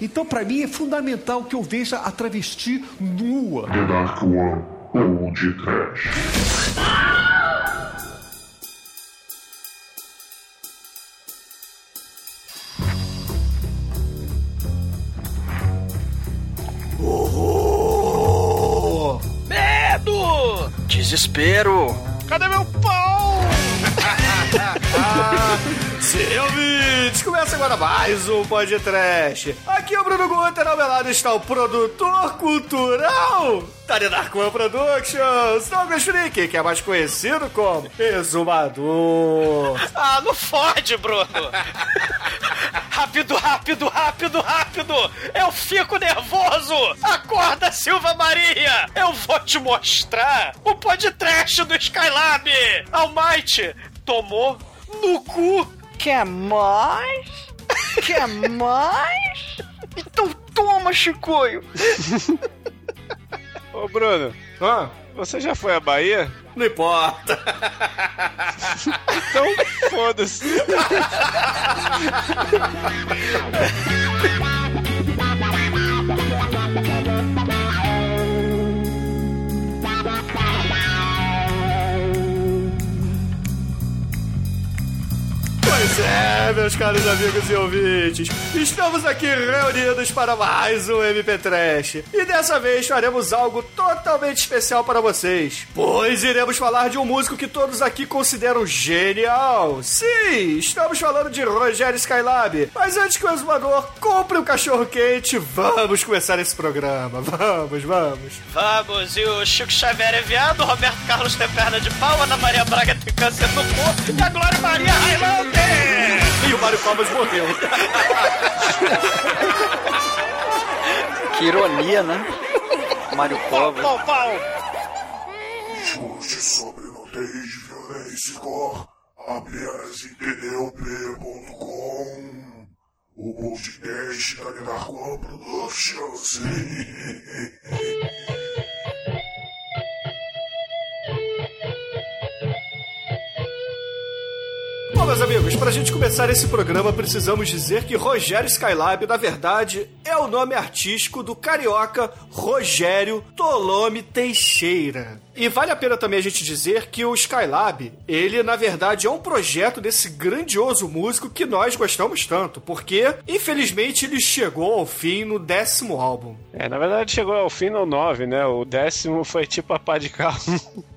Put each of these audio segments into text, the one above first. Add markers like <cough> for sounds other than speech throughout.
Então, para mim, é fundamental que eu veja a travesti nua. The Dark One ou de trash. Horror! Medo! Desespero! Cadê meu pau? <laughs> <laughs> Sim, ouvintes, começa agora mais um podcast. Aqui é o Bruno Guter, ao meu lado está o produtor cultural da The Dark One Productions, Douglas Freak, que é mais conhecido como Exumador. Ah, não fode, Bruno! rápido, rápido, rápido, rápido! Eu fico nervoso! Acorda, Silva Maria! Eu vou te mostrar o podcast do Skylab! Almighty tomou no cu! Quer mais? Quer mais? Então toma, Chicoio! Ô Bruno, Ah, você já foi à Bahia? não importa. Então foda-se. <laughs> Pois é, meus caros amigos e ouvintes, estamos aqui reunidos para mais um MP Trash. E dessa vez faremos algo totalmente especial para vocês, pois iremos falar de um músico que todos aqui consideram genial. Sim, estamos falando de Rogério Skylab. Mas antes que o exumador compre um cachorro quente, vamos começar esse programa. Vamos, vamos. Vamos, e o Chico Xavier é viado, o Roberto Carlos tem perna de pau, Ana Maria Braga tem câncer no cu e a Glória Maria Highlander! E o Mário Palmas morreu. Que ironia, né? Mário Covas. Pau, pau. Chute sobre nudez, violência e cor. Apenas em tdop.com. O podcast da One Productions. Bom, meus amigos, pra gente começar esse programa, precisamos dizer que Rogério Skylab, na verdade, é o nome artístico do carioca Rogério Tolome Teixeira. E vale a pena também a gente dizer que o Skylab, ele na verdade é um projeto desse grandioso músico que nós gostamos tanto, porque infelizmente ele chegou ao fim no décimo álbum. É, na verdade chegou ao fim no 9, né? O décimo foi tipo a pá de carro.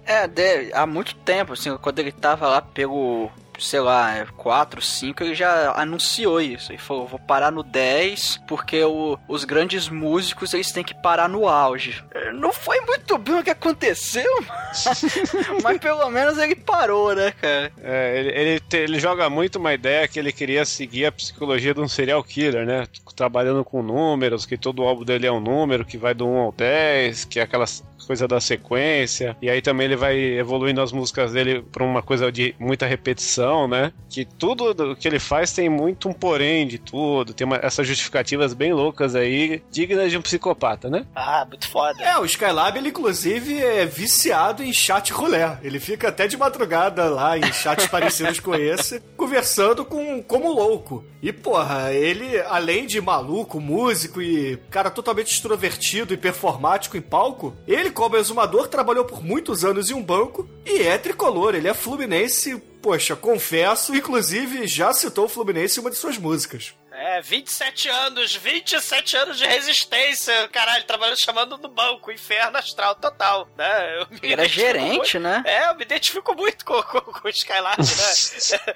É, de- há muito tempo, assim, quando ele tava lá pelo, sei lá, 4, 5, ele já anunciou isso. Ele falou, vou parar no 10, porque o- os grandes músicos, eles têm que parar no auge. É, Não foi muito bem o que aconteceu, <laughs> mas pelo menos ele parou, né, cara? É, ele, ele, te- ele joga muito uma ideia que ele queria seguir a psicologia de um serial killer, né? Trabalhando com números, que todo álbum dele é um número, que vai do 1 ao 10, que é aquela coisa da sequência. E aí também ele vai evoluindo as músicas dele pra uma coisa de muita repetição, né? Que tudo do que ele faz tem muito um porém de tudo, tem uma- essas justificativas bem loucas aí, dignas de um psicopata, né? Ah, muito foda. É, o Skylab, ele inclusive é viciado em chat rolé. Ele fica até de madrugada lá em chats <laughs> parecidos com esse, conversando com como louco. E, porra, ele, além de maluco, músico e cara totalmente extrovertido e performático em palco, ele, como exumador, trabalhou por muitos anos em um banco e é tricolor. Ele é fluminense, poxa, confesso, inclusive já citou o Fluminense em uma de suas músicas. É, 27 anos, 27 anos de resistência, caralho, trabalhando chamando no banco, inferno astral total, né? Eu me Ele era gerente, muito- né? É, eu me identifico muito com, com, com o Skylab, né? <laughs>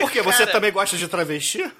Porque você Cara. também gosta de travesti?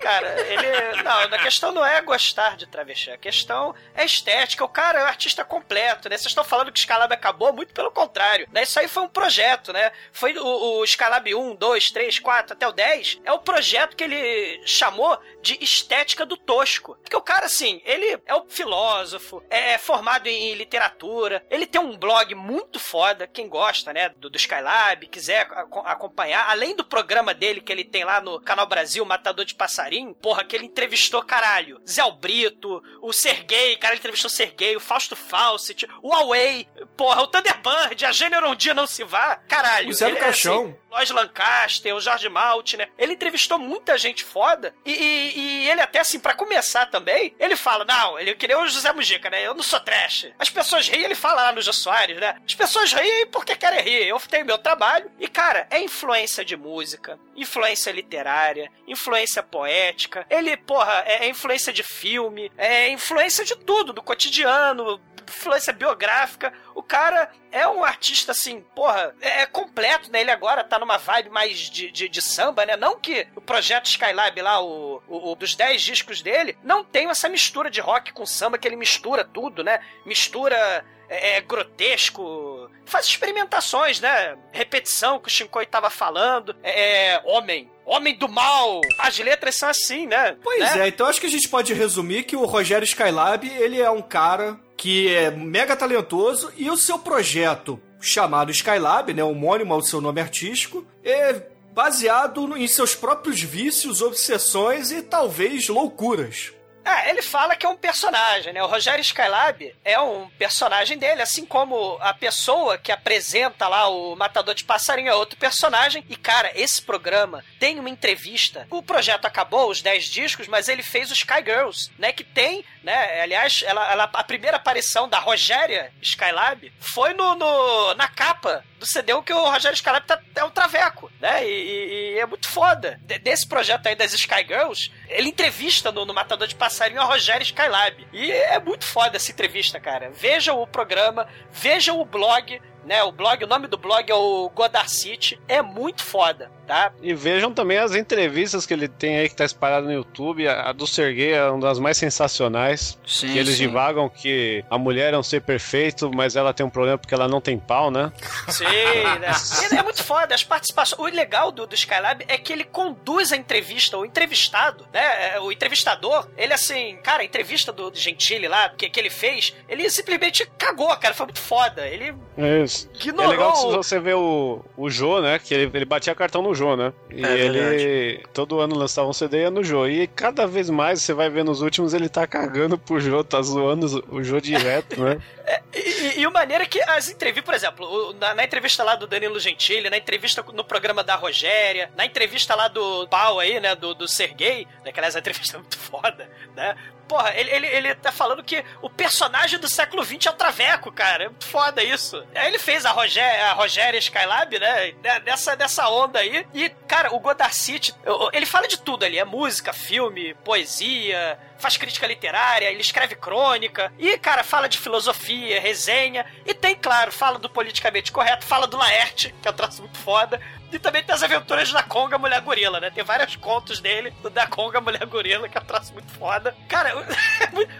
Cara, ele. Não, a questão não é gostar de travesti, a questão é estética. O cara é um artista completo, né? Vocês estão falando que o Skylab acabou, muito pelo contrário. Né? Isso aí foi um projeto, né? Foi o, o Skylab 1, 2, 3, 4 até o 10. É o projeto que ele chamou de estética do tosco. Porque o cara, assim, ele é um filósofo, é formado em literatura, ele tem um blog muito foda, quem gosta, né, do, do Skylab, quiser aco- acompanhar, além do programa dele que ele tem lá no Canal Brasil, Matador de Passarinho, Passarim, porra, que ele entrevistou, caralho, Zé Brito, o Sergei, cara, ele entrevistou o Sergei, o Fausto Fawcett, o Huawei, porra, o Thunderbird, a Gênero Um Dia Não Se Vá, caralho. O Zé do ele é, Caixão. assim, Lois Lancaster, o Jorge Maltner. Ele entrevistou muita gente foda. E, e- e ele até, assim, pra começar também, ele fala, não, ele queria o José Mujica, né? Eu não sou trash. As pessoas riem, ele fala lá no Jô Soares, né? As pessoas riem porque querem rir. Eu tenho meu trabalho. E, cara, é influência de música, influência literária, influência poética. Ele, porra, é, é influência de filme, é influência de tudo, do cotidiano, influência biográfica. O cara é um artista, assim, porra, é, é completo, né? Ele agora tá numa vibe mais de, de, de samba, né? Não que o projeto Skylab lá, o, o, o dos 10 discos dele, não tem essa mistura de rock com samba, que ele mistura tudo, né? Mistura é, é, grotesco, faz experimentações, né? Repetição que o Shinkoi tava falando, é, é, homem. Homem do mal! As letras são assim, né? Pois Né? é, então acho que a gente pode resumir que o Rogério Skylab, ele é um cara que é mega talentoso e o seu projeto chamado Skylab, né, homônimo ao seu nome artístico, é baseado em seus próprios vícios, obsessões e talvez loucuras. É, ele fala que é um personagem, né? O Rogério Skylab é um personagem dele, assim como a pessoa que apresenta lá o Matador de Passarinho é outro personagem. E, cara, esse programa tem uma entrevista. O projeto acabou, os 10 discos, mas ele fez o Sky Girls, né? Que tem, né? Aliás, ela, ela- a primeira aparição da Rogéria Skylab foi no, no- na capa do CD que o Rogério Skylab tá, é um traveco, né? E, e- e é muito foda. De- desse projeto aí das Sky Girls, ele entrevista no, no Matador de Passarinho a Rogério Skylab. E é muito foda essa entrevista, cara. Vejam o programa, vejam o blog, né? O blog, o nome do blog é o Godard City. É muito foda, tá? E vejam também as entrevistas que ele tem aí que tá espalhada no YouTube. A a do Sergei é uma das mais sensacionais. Sim, que eles sim. divagam que a mulher é um ser perfeito, mas ela tem um problema porque ela não tem pau, né? Sim, né? <laughs> É muito foda, as participações. O legal do, do Skylab é que ele conduz a entrevista, o entrevistado, né? É, O entrevistador, ele assim, cara, a entrevista do Gentili lá, que, que ele fez, ele simplesmente cagou, cara, foi muito foda. Ele É isso. É legal que se você vê o, o Jô, né? Que ele, ele batia cartão no Jô, né? E É ele todo ano lançava um CD no Jô. E cada vez mais você vai ver nos últimos ele tá cagando pro Jô, tá zoando o Jô direto, né? <laughs> E, e, e o maneiro é que as entrevistas, por exemplo, na, na entrevista lá do Danilo Gentili, na entrevista no programa da Rogéria, na entrevista lá do Pau aí, né, do, do Sergei, né, que aliás a entrevista é muito <laughs> foda, né? Porra, ele, ele, ele tá falando que o personagem do século XX é o Traveco, cara. É muito foda isso. Aí ele fez a, Rogé, a Rogéria Skylab, né? né, Dessa, dessa onda aí. E, cara, o Godard City, ele fala de tudo ali. É música, filme, poesia, faz crítica literária, ele escreve crônica. E, cara, fala de filosofia, resenha. E tem, claro, fala do politicamente correto, fala do Laerte, que é um troço muito foda. E também tem as aventuras da Conga Mulher Gorila, né? Tem vários contos dele, da Conga Mulher Gorila, que é um troço muito foda. Cara, <laughs>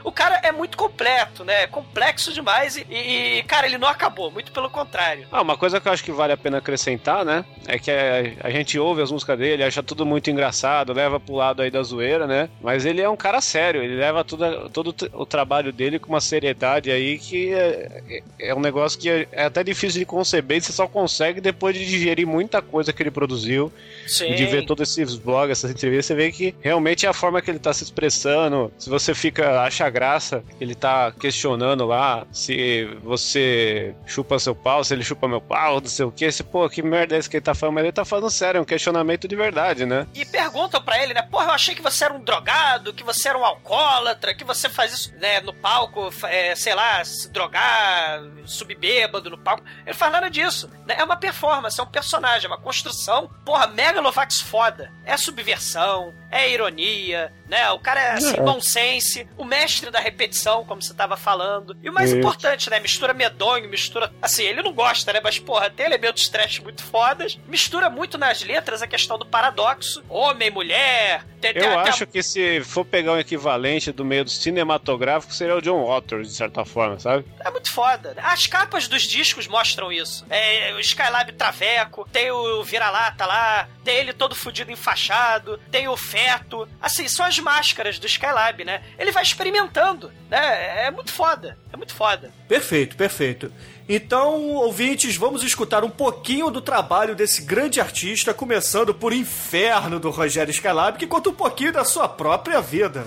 o- o cara é muito completo, né? É complexo demais e, e, cara, ele não acabou, muito pelo contrário. Ah, uma coisa que eu acho que vale a pena acrescentar, né? É que a, a gente ouve as músicas dele, acha tudo muito engraçado, leva pro lado aí da zoeira, né? Mas ele é um cara sério, ele leva tudo, todo o trabalho dele com uma seriedade aí que é, é- é um negócio que é, é até difícil de conceber e você só consegue depois de digerir muita coisa que ele produziu Sim. de ver todos esses blogs, essas entrevistas, você vê que realmente é a forma que ele tá se expressando. Se você fica, acha graça, ele tá questionando lá se você chupa seu pau, se ele chupa meu pau, não sei o que. Se, pô, que merda é esse que ele tá falando? Mas ele tá falando sério, é um questionamento de verdade, né? E perguntam pra ele, né? Porra, eu achei que você era um drogado, que você era um alcoólatra, que você faz isso, né, no palco, é, sei lá, se drogar, subir bêbado no palco. Ele faz nada disso. né? É uma performance, é um personagem, é uma construção. Porra, Megalovax foda. É subversão, é ironia, né? O cara é, assim, É. nonsense, o mestre da repetição, como você tava falando. E o mais Isso. importante, né? Mistura medonho, mistura. Assim, ele não gosta, né? Mas, porra, tem elementos trash muito fodas. Mistura muito nas letras a questão do paradoxo. Homem, mulher. Tem, tem Eu até- acho que se for pegar um equivalente do meio do cinematográfico, seria o John Waters, de certa forma, sabe? É muito foda. As capas dos discos mostram isso. É, o Skylab Traveco, tem o, o vira-lata lá, tem ele todo fudido enfaixado, tem o feto. Assim, são as máscaras do Skylab, né? Ele vai experimentando, né? É muito foda. É muito foda. Perfeito, perfeito. Então, ouvintes, vamos escutar um pouquinho do trabalho desse grande artista, começando por Inferno do Rogério Skylab, que conta um pouquinho da sua própria vida.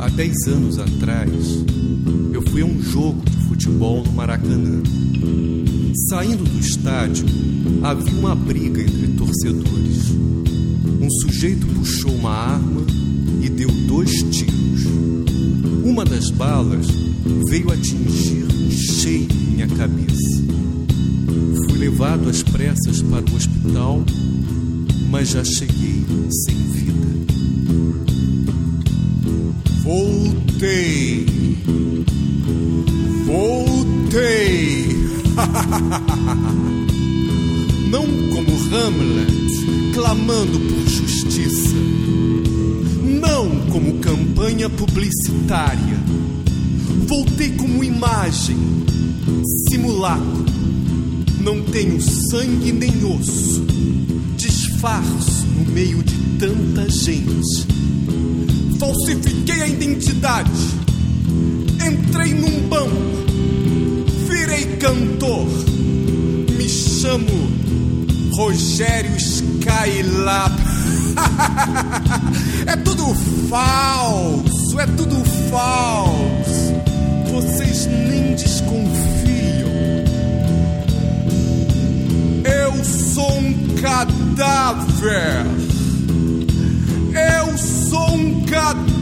Há 10 anos atrás, fui a um jogo de futebol no Maracanã. Saindo do estádio, havia uma briga entre torcedores. Um sujeito puxou uma arma e deu dois tiros. Uma das balas veio atingir em cheio minha cabeça. Fui levado às pressas para o hospital, mas já cheguei sem vida. Voltei. Voltei. <laughs> Não como Hamlet, clamando por justiça. Não como campanha publicitária. Voltei como imagem, simulacro. Não tenho sangue nem osso. Disfarço no meio de tanta gente falsifiquei a identidade. Entrei num banco, virei cantor. Me chamo Rogério Skylab. <laughs> é tudo falso, é tudo falso. Vocês nem desconfiam. Eu sou um cadáver. Eu sou um cadáver.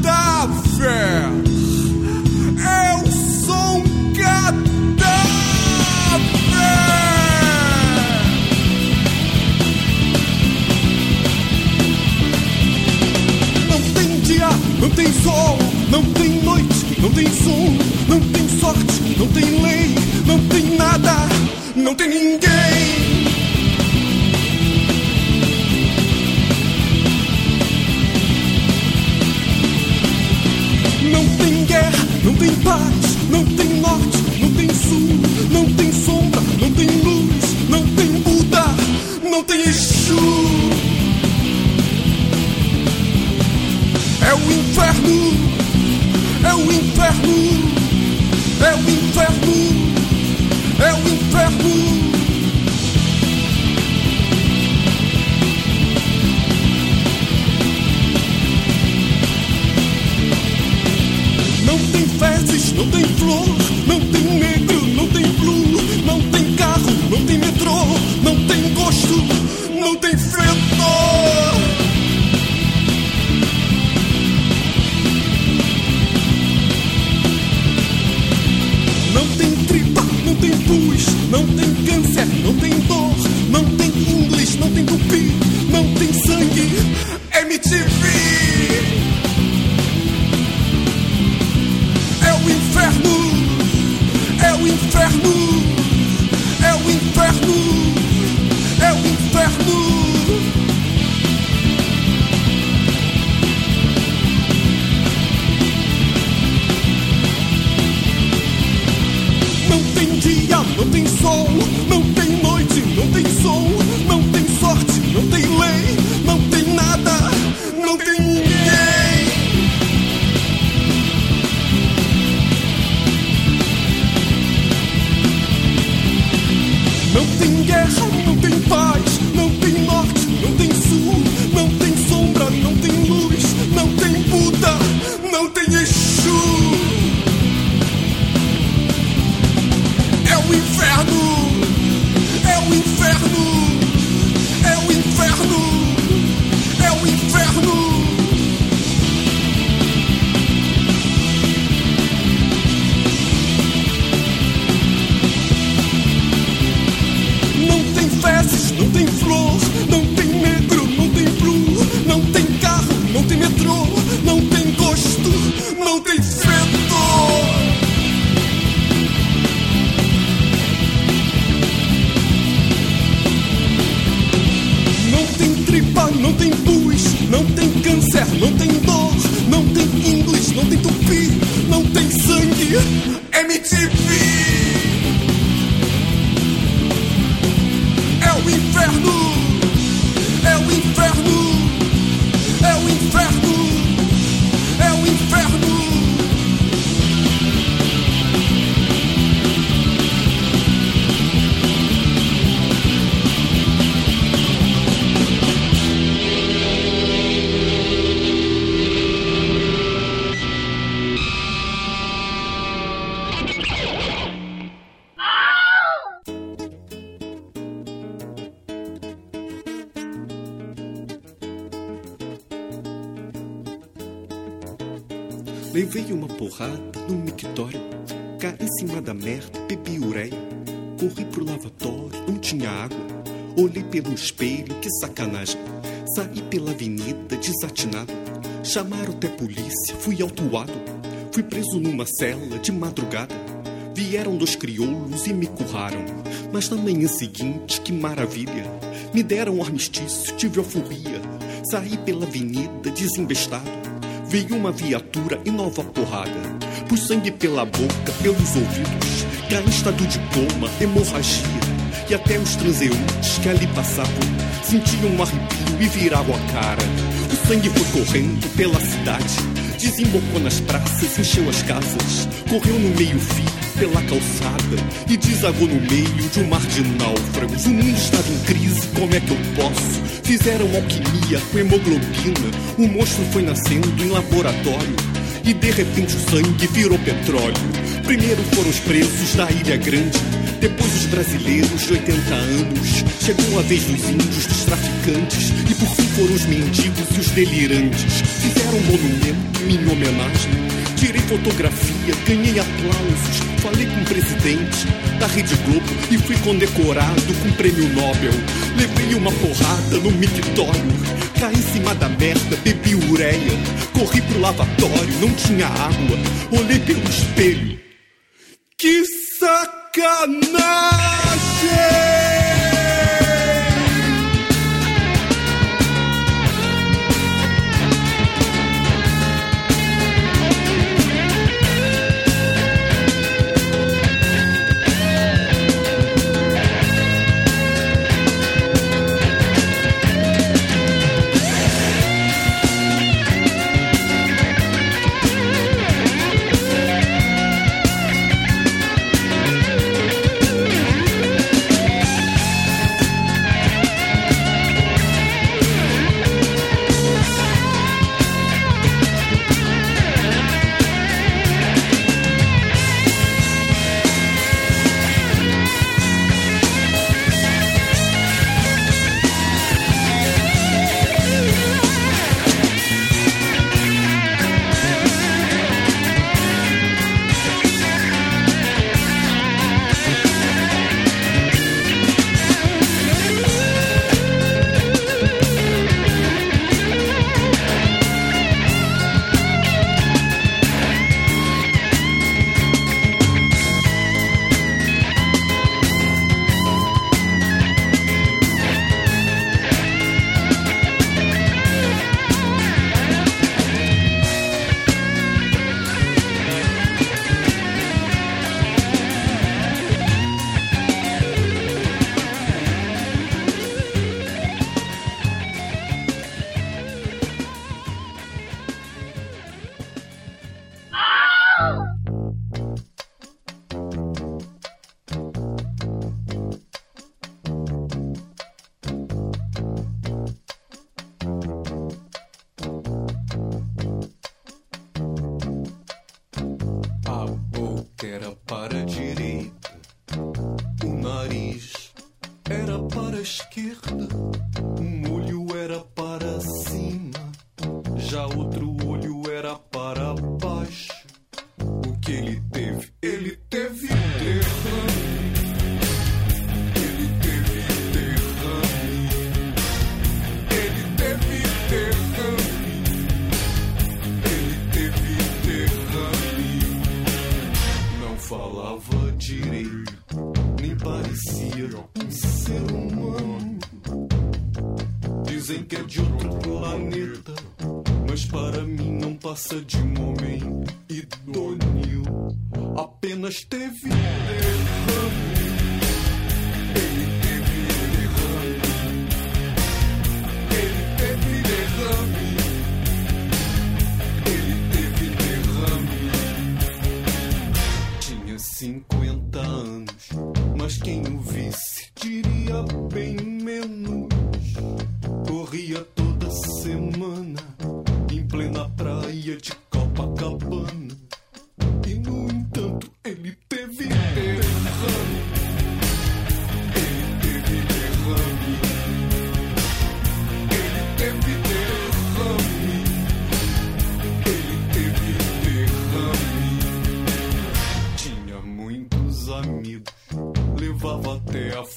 Não tem sol, não tem noite, não tem som, não tem sorte, não tem lei, não tem nada, não tem ninguém. Não tem guerra, não tem paz, não tem o inferno, é o Levei uma porrada no mictório, caí em cima da merda, bebi ureia. Corri pro lavatório, não tinha água. Olhei pelo espelho, que sacanagem. Saí pela avenida, desatinado. Chamaram até polícia, fui autuado. Fui preso numa cela de madrugada. Vieram dois crioulos e me curraram. Mas na manhã seguinte, que maravilha! Me deram um armistício, tive euforia. Saí pela avenida, desembestado. Veio uma viatura e nova porrada. Pus sangue pela boca, pelos ouvidos. Estado de coma, hemorragia. E até os transeuntes que ali passavam sentiam um arrepio e viravam a cara. O sangue foi correndo pela cidade. Desembocou nas praças, encheu as casas. Correu no meio-fio pela calçada e desagou no meio de um mar de náufragos. O mundo estava em crise, como é que eu posso? Fizeram alquimia com hemoglobina. O monstro foi nascendo em laboratório e de repente o sangue virou petróleo. Primeiro foram os presos da Ilha Grande, depois os brasileiros de 80 anos. Chegou a vez dos índios, dos traficantes e por fim foram os mendigos e os delirantes. Fizeram um monumento minha homenagem. Tirei fotografia, ganhei aplausos, falei com o presidente da Rede Globo e fui condecorado com o prêmio Nobel. Levei uma porrada no mictório, caí em cima da merda, bebi ureia, corri pro lavatório, não tinha água, olhei pelo espelho. Que sacanagem!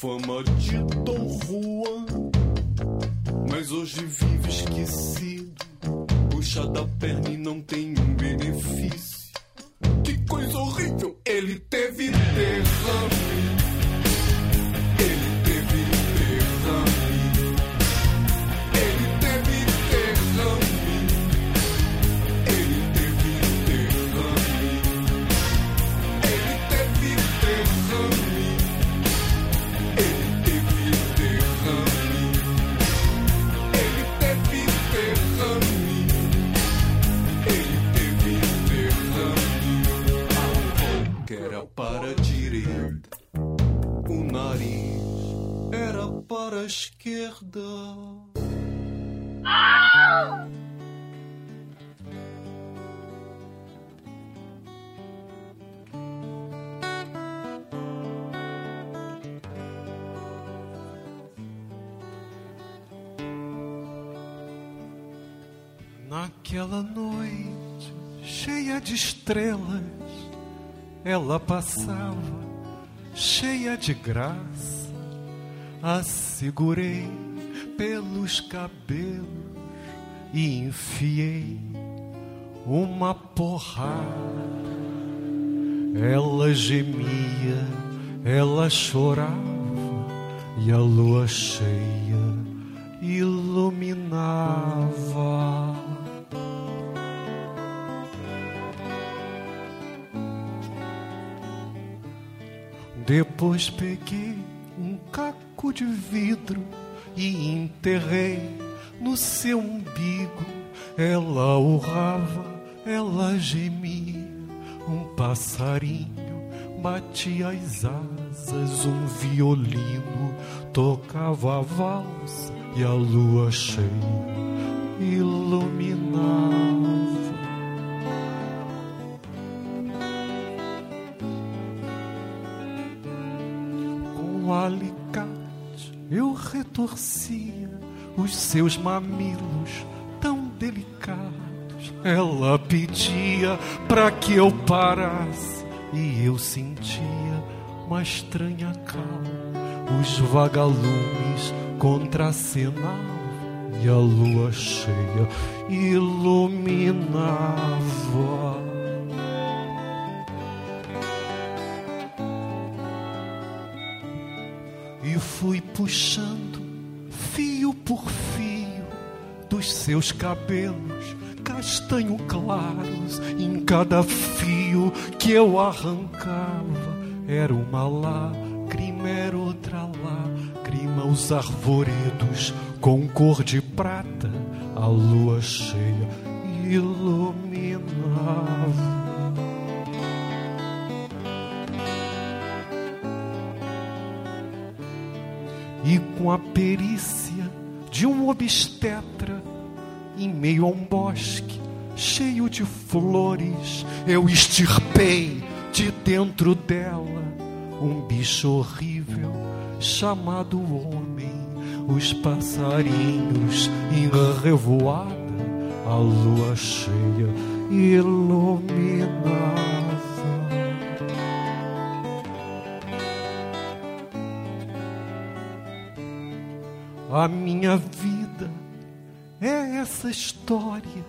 Dona de Dom Juan. Mas hoje vive esquecido. Puxa da perna e não tem Naquela noite cheia de estrelas, ela passava cheia de graça. A segurei pelos cabelos e enfiei uma porrada. Ela gemia, ela chorava e a lua cheia iluminava. Depois peguei um caco de vidro e enterrei no seu umbigo. Ela urrava, ela gemia, um passarinho batia as asas, um violino tocava a valsa e a lua cheia iluminava. Alicate eu retorcia os seus mamilos tão delicados. Ela pedia para que eu parasse e eu sentia uma estranha calma. Os vagalumes contracenavam e a lua cheia iluminava. Fui puxando fio por fio dos seus cabelos castanho claros em cada fio que eu arrancava era uma lágrima era outra lágrima os arvoredos com cor de prata a lua cheia iluminava e com a perícia de um obstetra, em meio a um bosque cheio de flores, eu extirpei de dentro dela um bicho horrível chamado homem. Os passarinhos em revoada, a lua cheia iluminava. A minha vida é essa história.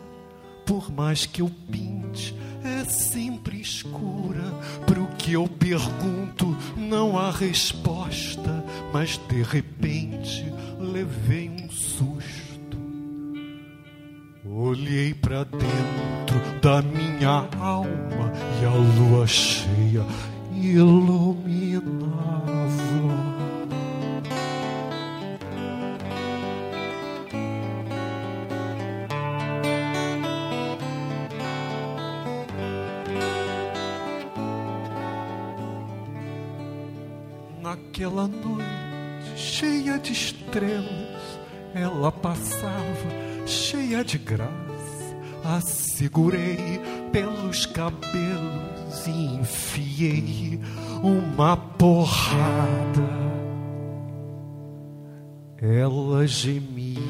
Por mais que eu pinte, é sempre escura. Para o que eu pergunto, não há resposta. Mas de repente levei um susto. Olhei para dentro da minha alma e a lua cheia iluminava. Naquela noite cheia de estrelas, ela passava cheia de graça. A segurei pelos cabelos e enfiei uma porrada. Ela gemia,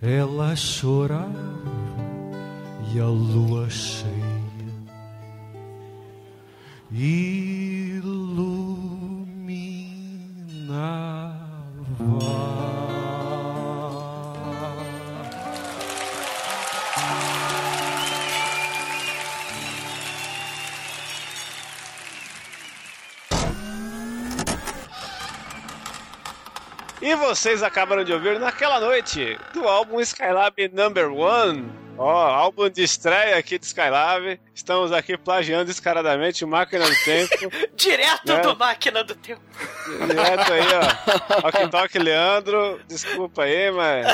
ela chorava e a lua cheia iluminava. Vocês acabaram de ouvir naquela noite do álbum Skylab Number One. Ó, álbum de estreia aqui do Skylab. Estamos aqui plagiando descaradamente Máquina do Tempo. <laughs> Direto É. do Máquina do Tempo. Direto aí, ó. Toque Toque Leandro. Desculpa aí, mas.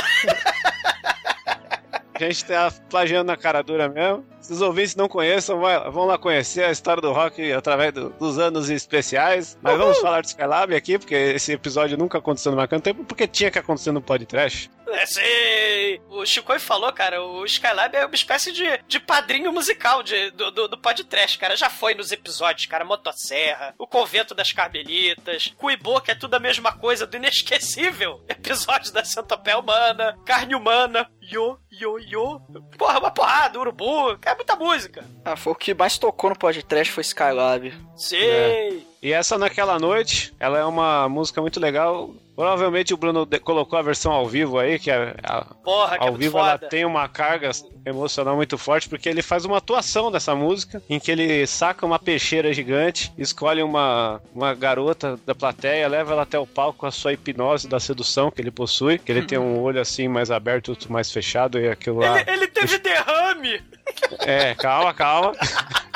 A gente tá plagiando na cara dura mesmo. Se os ouvintes não conheçam, vai- vão lá conhecer a história do rock através do- dos anos especiais. Mas vamos falar do Skylab aqui, porque esse episódio nunca aconteceu no Máquina do Tempo, porque tinha que acontecer no podcast. É, sei. O Chico falou, cara, o Skylab é uma espécie de, de padrinho musical de, do, do, do podcast, cara. Já foi nos episódios, cara. Motosserra, o Convento das Carmelitas, Cuibô, que é tudo a mesma coisa, do inesquecível <laughs> episódio da Centopeia Humana, Carne Humana, Yo, Yo, Yo. Porra, uma porrada, Urubu. É muita música. Ah, foi o que mais tocou no podcast foi Skylab. Sei. E essa naquela noite, ela é uma música muito legal. Provavelmente o Bruno colocou a versão ao vivo aí, que é a- Porra, que é ao muito vivo ela foda. tem uma carga emocional muito forte, porque ele faz uma atuação dessa música, em que ele saca uma peixeira gigante, escolhe uma, uma garota da plateia, leva ela até o palco com a sua hipnose da sedução que ele possui, que ele tem um olho assim mais aberto, outro mais fechado, e aquilo lá. Ele, ele teve derrame. É, calma, calma. <laughs>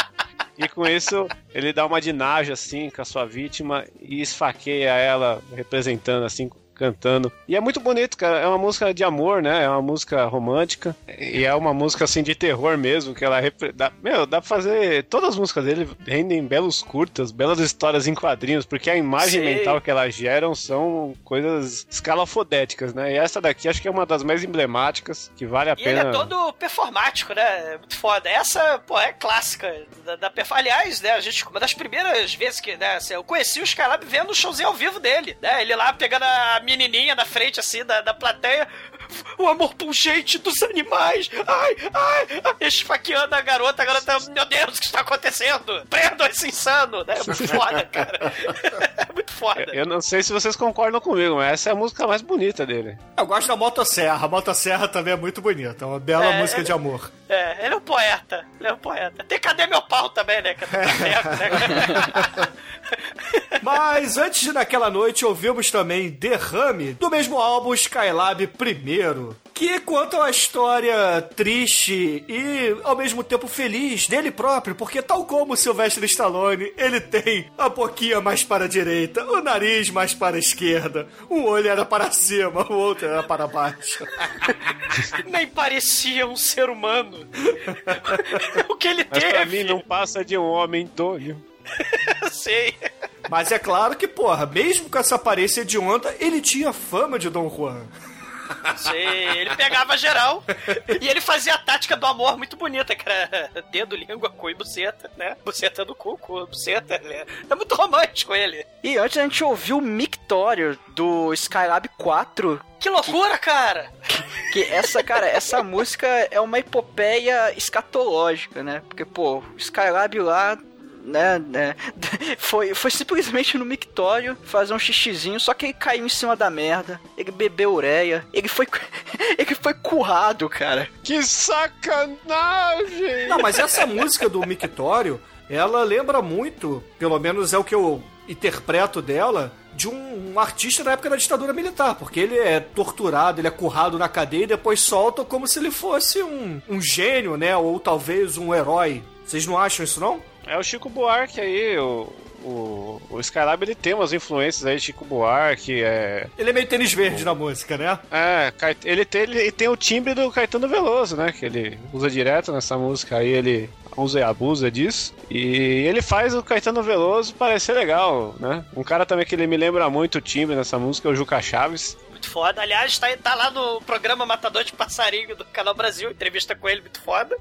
E com isso, ele dá uma naja, assim, com a sua vítima e esfaqueia ela, representando, assim, cantando. E é muito bonito, cara. É uma música de amor, né? É uma música romântica. E é uma música, assim, de terror mesmo, que ela... repre- Dá, meu, dá pra fazer... Todas as músicas dele rendem belos curtas, belas histórias em quadrinhos, porque a imagem Sei. mental que elas geram são coisas escalafodéticas, né? E essa daqui acho que é uma das mais emblemáticas, que vale a E ele pena... é todo performático, né? Muito foda. Essa, pô, é clássica da, da perf- Aliás, né, a gente, uma das primeiras vezes que, né, assim, eu conheci o Skylab vendo o showzinho ao vivo dele, né? Ele lá pegando a menininha na frente, assim, da, da plateia. O amor pungente dos animais. Ai, ai. Esfaqueando a garota. A garota, meu Deus, o que está acontecendo? Prendam esse insano, né? Foda, cara. <laughs> É foda. Eu não sei se vocês concordam comigo, mas essa é a música mais bonita dele. Eu gosto da Motosserra. A Motosserra também é muito bonita. É uma bela É, música é- de amor. É, ele é um poeta. Ele é um poeta. Tem Cadê Meu Pau também, né? Que é Cateco, né? Mas antes de naquela noite ouvimos também Derrame, do mesmo álbum Skylab primeiro, que conta uma história triste e ao mesmo tempo feliz dele próprio, porque tal como o Sylvester Stallone, ele tem a boquinha mais para a direita, o nariz mais para a esquerda, um olho era para cima, o outro era para baixo. <laughs> Nem parecia um ser humano. <laughs> o que ele Mas teve. pra mim não passa de um homem doido. <laughs> Sei. Mas é claro que, porra, mesmo com essa aparência de onda, ele tinha fama de Dom Juan. Sei. Ele pegava geral e ele fazia a tática do amor muito bonita, que era dedo, língua, cu e buceta, né? Buceta do cu, cu, buceta. né? É muito romântico ele. E antes a gente ouviu o Mictório do Skylab 4. Que loucura, cara! Que essa, cara, essa música é uma epopeia escatológica, né? Porque, pô, o Skylab lá, né, né, <laughs> foi, foi simplesmente no mictório fazer um xixizinho, só que ele caiu em cima da merda, ele bebeu ureia, ele foi, <laughs> ele foi currado, cara. Que sacanagem! Não, mas essa música do Mictório, ela lembra muito, pelo menos é o que eu interpreto dela, de um, um artista da época da ditadura militar, porque ele é torturado, ele é currado na cadeia e depois solta como se ele fosse um, um gênio, né? Ou talvez um herói. Vocês não acham isso, não? É o Chico Buarque aí, o, o, o Skylab ele tem umas influências aí, Chico Buarque, é... Ele é meio tênis verde na música, né? É, ele tem, ele tem o timbre do Caetano Veloso, né? Que ele usa direto nessa música aí, ele usa e abusa disso. E ele faz o Caetano Veloso parecer legal, né? Um cara também que ele me lembra muito o timbre nessa música é o Juca Chaves. Muito foda. Aliás, tá, tá lá no programa Matador de Passarinho do Canal Brasil, entrevista com ele, muito foda.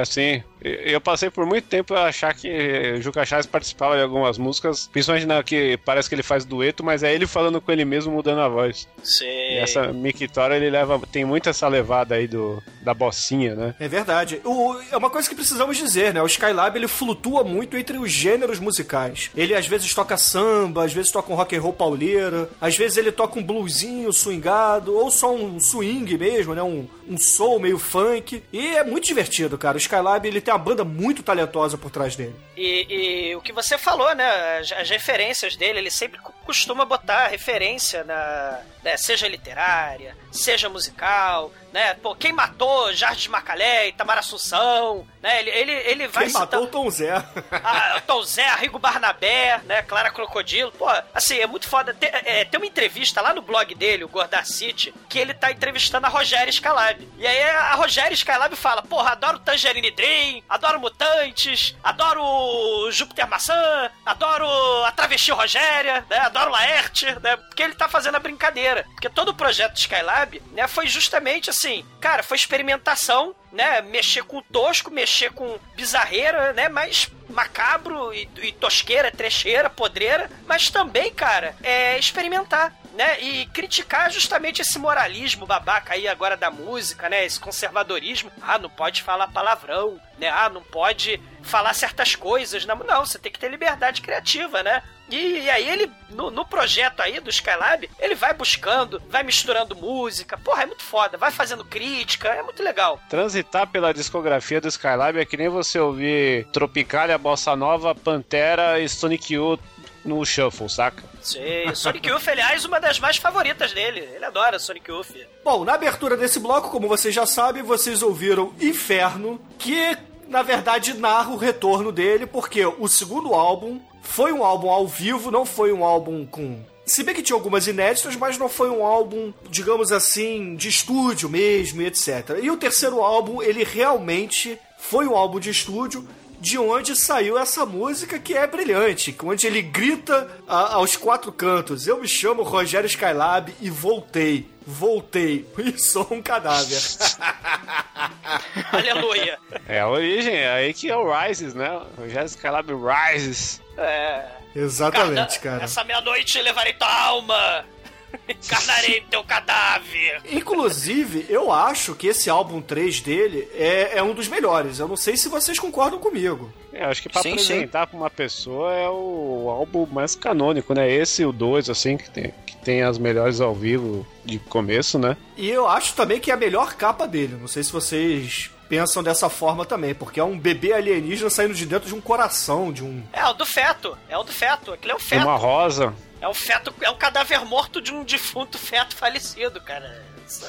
Assim, eu passei por muito tempo a achar que o Juca Chaves participava de algumas músicas, principalmente na que parece que ele faz dueto, mas é ele falando com ele mesmo mudando a voz. Sim. E essa Mictória ele leva, tem muito essa levada aí do, da bocinha, né? É verdade. O- é uma coisa que precisamos dizer, né? O Skylab ele flutua muito entre os gêneros musicais. Ele às vezes toca samba, às vezes toca um rock and roll pauleira, às vezes ele toca um bluesinho swingado, ou só um swing mesmo, né? Um, um soul meio funk. E é muito divertido, cara. O Skylab ele tem uma banda muito talentosa por trás dele. E, e o que você falou, né? As, as referências dele, ele sempre costuma botar referência na. Né, seja literária, seja musical, né? Pô, quem matou Jardim Macalé, Itamar Assunção, né? Ele, ele, ele vai Quem matou o Tom Zé? <laughs> Ah, Tom Zé, Arrigo Barnabé, né? Clara Crocodilo. Pô, assim, é muito foda. Tem, é, tem uma entrevista lá no blog dele, o Gordar City, que ele tá entrevistando a Rogéria Scalab. E aí a Rogéria Scalab fala: Porra, adoro Tangerine Dream, adoro Mutantes, adoro Júpiter Maçã, adoro a Travesti Rogéria, né? Adoro Laerte, né? Porque ele tá fazendo a brincadeira. Porque todo o projeto Skylab, né, foi justamente assim, cara, foi experimentação, né? Mexer com tosco, mexer com bizarreira, né? Mas macabro e, e tosqueira, trecheira, podreira, mas também, cara, é experimentar né? E criticar justamente esse moralismo babaca aí agora da música, né? Esse conservadorismo. Ah, não pode falar palavrão, né? Ah, não pode falar certas coisas. Não, não você tem que ter liberdade criativa, né? E, e aí ele, no, no, projeto aí do Skylab, ele vai buscando, vai misturando música. Porra, é muito foda. Vai fazendo crítica, é muito legal. Transitar pela discografia do Skylab é que nem você ouvir Tropicália, Bossa Nova, Pantera e Sonic Youth no Shuffle, saca? Sim, Sonic Youth, aliás, uma das mais favoritas dele. Ele adora Sonic Youth. Bom, na abertura desse bloco, como vocês já sabem, vocês ouviram Inferno, que na verdade narra o retorno dele, porque o segundo álbum foi um álbum ao vivo, não foi um álbum com se bem que tinha algumas inéditas, mas não foi um álbum, digamos assim, de estúdio mesmo e etc. E o terceiro álbum, ele realmente foi um álbum de estúdio, de onde saiu essa música que é brilhante, onde ele grita a, aos quatro cantos: Eu me chamo Rogério Skylab e voltei. Voltei <laughs> e sou um cadáver. <laughs> Aleluia. É a origem, é aí que é o Rises, né? Rogério Skylab Rises. É. Exatamente, cara. Essa meia-noite levarei tua alma. <laughs> Encarnarei teu cadáver. Inclusive, eu acho que esse álbum 3 dele é, é um dos melhores. Eu não sei se vocês concordam comigo. É, acho que pra sim, apresentar sim. pra uma pessoa é o álbum mais canônico, né? Esse e o 2, assim, que tem, que tem as melhores ao vivo de começo, né? E eu acho também que é a melhor capa dele. Não sei se vocês pensam dessa forma também, porque é um bebê alienígena saindo de dentro de um coração, de um. É, o do feto. É o do feto. Aquilo é o feto. Uma rosa. É o feto, é o cadáver morto de um defunto feto falecido, cara.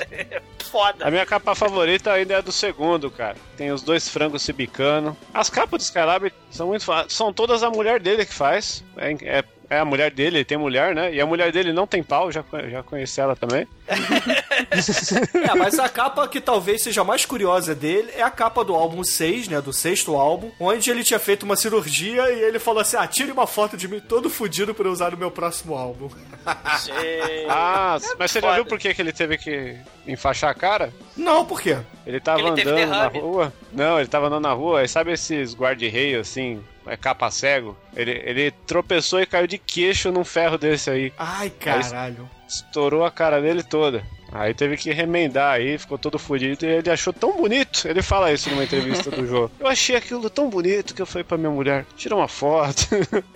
É foda. A minha capa favorita ainda é do segundo, cara. Tem os dois frangos se bicando. As capas do Skylab são muito São todas a mulher dele que faz. É, é é a mulher dele, ele tem mulher, né? E a mulher dele não tem pau, já, já conheci ela também. <laughs> é, mas a capa que talvez seja mais curiosa dele é a capa do álbum 6, né? Do sexto álbum, onde ele tinha feito uma cirurgia e ele falou assim: ah, tire uma foto de mim todo fudido pra eu usar no meu próximo álbum. <laughs> ah, mas você já viu por que, que ele teve que enfaixar a cara? Não, por quê? Ele tava ele andando na rua. Não, ele tava andando na rua, e sabe esses guarda-reio assim, é capa cego. Ele, ele tropeçou e caiu de queixo num ferro desse aí. Ai, caralho. Aí estourou a cara dele toda. Aí teve que remendar aí, ficou todo fodido e ele achou tão bonito. Ele fala isso numa entrevista do jogo. Eu achei aquilo tão bonito que eu falei pra minha mulher: tira uma foto.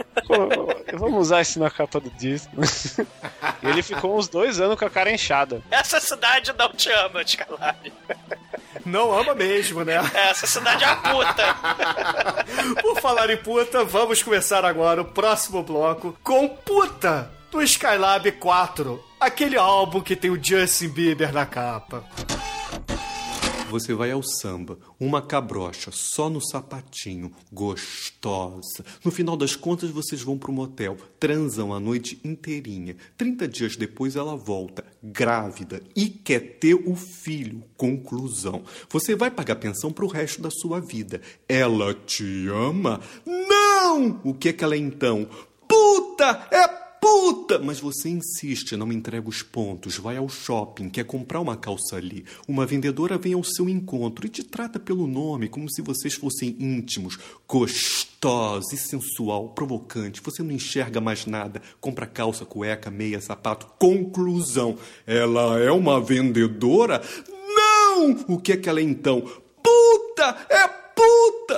<laughs> Vamos usar isso na capa do disco. <laughs> e ele ficou uns dois anos com a cara inchada. Essa cidade não te ama, Scalari. Não ama mesmo, né? Essa cidade é a puta. <laughs> Por falar em puta, vamos começar agora o próximo bloco com puta do Skylab 4, aquele álbum que tem o Justin Bieber na capa. Você vai ao samba, uma cabrocha, só no sapatinho, gostosa. No final das contas, vocês vão pro motel, transam a noite inteirinha. Trinta dias depois, ela volta, grávida, e quer ter o filho. Conclusão: você vai pagar pensão pro resto da sua vida. Ela te ama? Não! O que é que ela é então? Puta! É Puta! Mas você insiste, não entrega os pontos, vai ao shopping, quer comprar uma calça ali. Uma vendedora vem ao seu encontro e te trata pelo nome, como se vocês fossem íntimos, gostosa e sensual, provocante. Você não enxerga mais nada, compra calça, cueca, meia, sapato. Conclusão: ela é uma vendedora? Não! O que é que ela é então? Puta! É!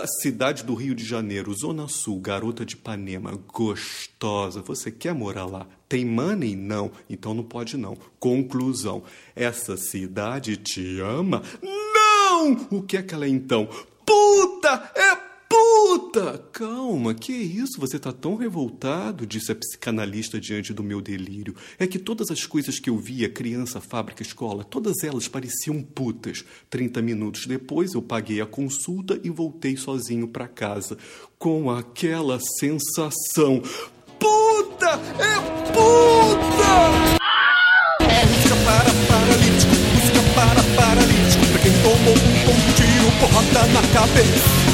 Cidade do Rio de Janeiro, Zona Sul, garota de Ipanema, gostosa. Você quer morar lá? Tem money? Não. Então não pode não. Conclusão. Essa cidade te ama? Não! O que é que ela é então? Puta! É Puta! Calma, que isso? Você tá tão revoltado, disse a psicanalista diante do meu delírio. É que todas as coisas que eu via, criança, fábrica, escola, todas elas pareciam putas. Trinta minutos depois eu paguei a consulta e voltei sozinho para casa, com aquela sensação. Puta! É puta! Música para paralítico, música para paralítico, pra quem tomou um bom tiro, porrada na cabeça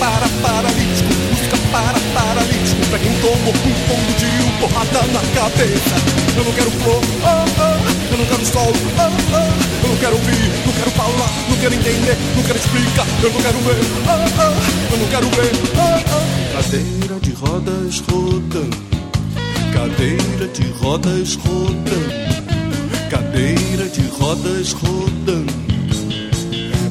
para paralítico, música para paralítico, pra quem tomou um tombo de um porrada na cabeça. Eu não quero flor, oh, oh, eu não quero sol, oh, oh, eu não quero ouvir, não quero falar, não quero entender, não quero explicar, eu não quero ver, oh, oh, eu não quero ver, oh, oh. Cadeira de rodas rodando, cadeira de rodas rodando, cadeira de rodas rodando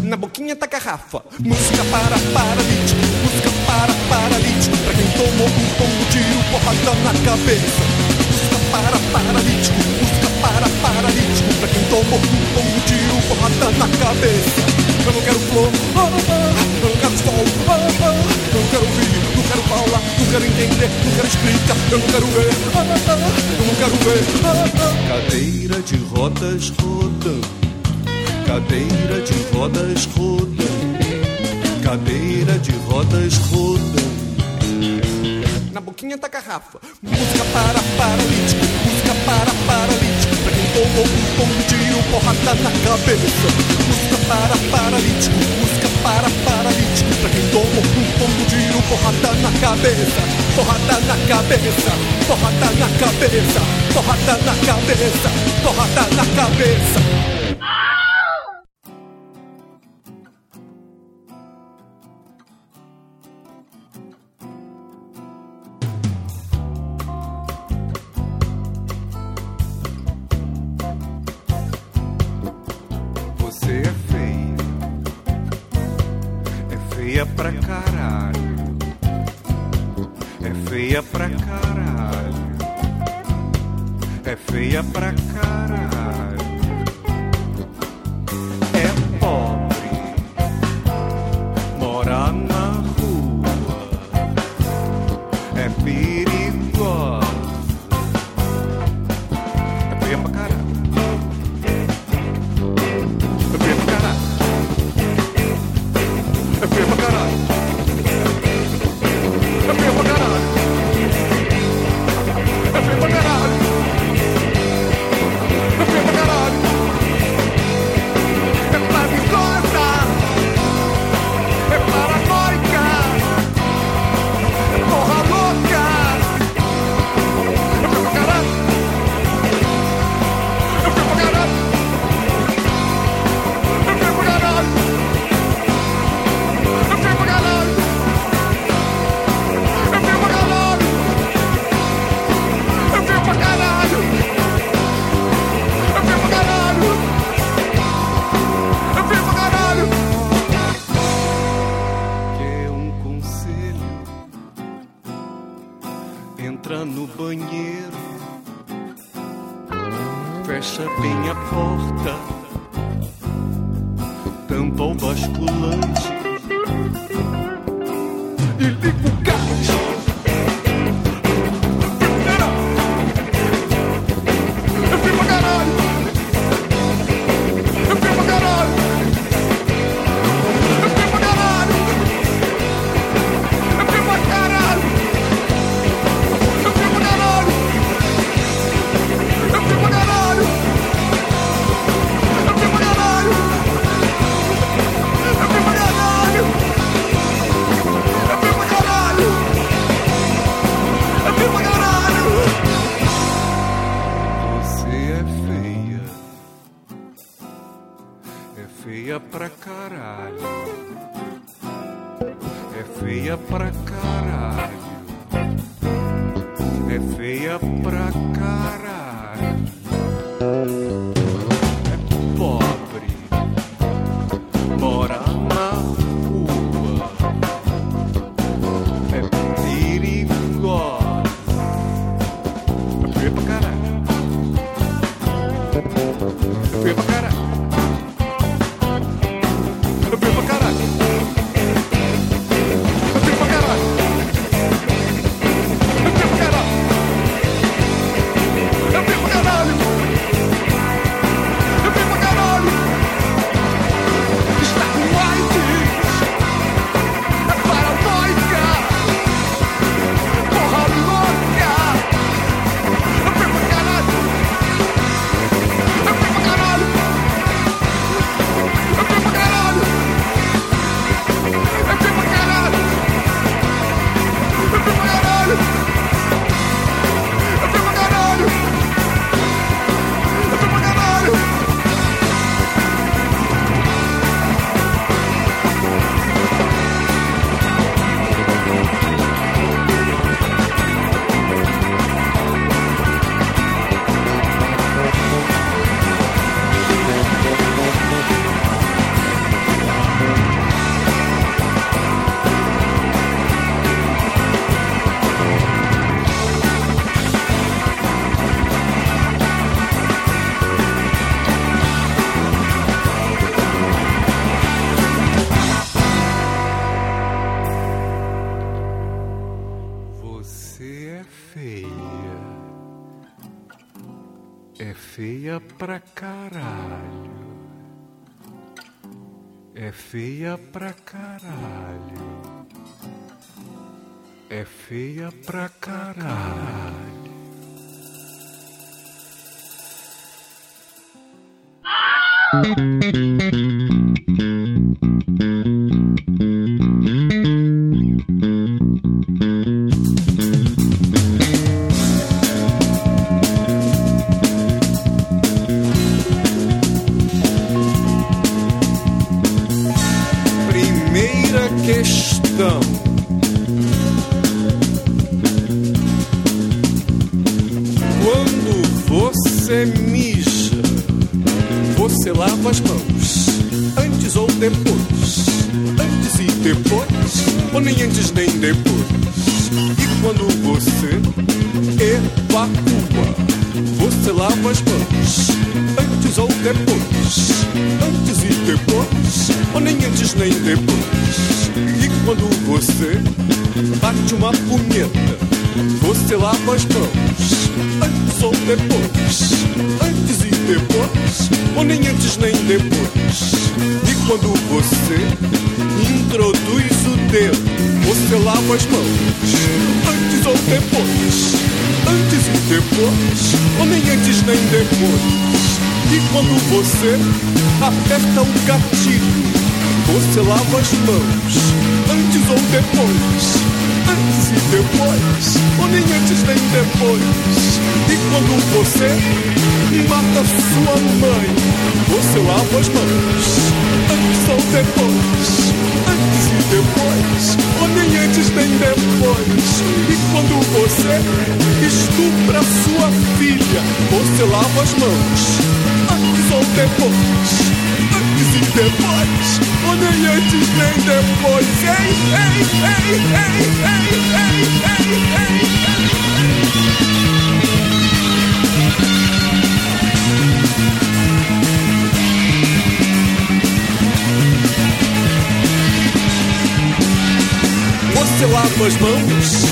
na boquinha da garrafa. Música para paralítico, música para paralítico. Pra quem tomou um tombo, tiro, porrada na cabeça. Música para paralítico, música para paralítico. Pra quem tomou um tombo, tiro, porrada na cabeça. Eu não quero flor, oh, oh, eu não quero sol, oh, oh, eu não quero ouvir, não quero falar, não quero entender, não quero explicar, eu não quero ver, oh, oh, eu não quero ver. Oh, oh. Cadeira de rodas rodando Cadeira de rodas rodando, cadeira de rodas rodando. Na boquinha da garrafa, música para paralítico, música para paralítico. Pra quem tomou um tom de porrada na cabeça. Música para paralítico, música para paralítico. Pra quem tomou um tom de tiro, porrada na cabeça. Porrada na cabeça, porrada na cabeça, porrada na cabeça, porrada na cabeça. pra caralho. É feia pra caralho. É feia pra caralho. Quando você evacua, você lava as mãos antes ou depois? Antes e depois? Ou nem antes nem depois? E quando você bate uma punheta, você lava as mãos antes ou depois? Antes e depois? Ou nem antes nem depois? Quando você introduz o dedo, você lava as mãos antes ou depois? Antes e depois? Ou nem antes nem depois? E quando você aperta o gatilho, você lava as mãos antes ou depois? Antes e depois, ou nem antes nem depois. E quando você mata sua mãe, você lava as mãos antes ou depois? Depois, nem antes nem depois. E quando você estupra sua filha, você lava as mãos antes ou depois? Antes e depois, nem antes nem depois. Ei, ei, ei, ei, ei, ei, ei, ei, ei. Você lava as mãos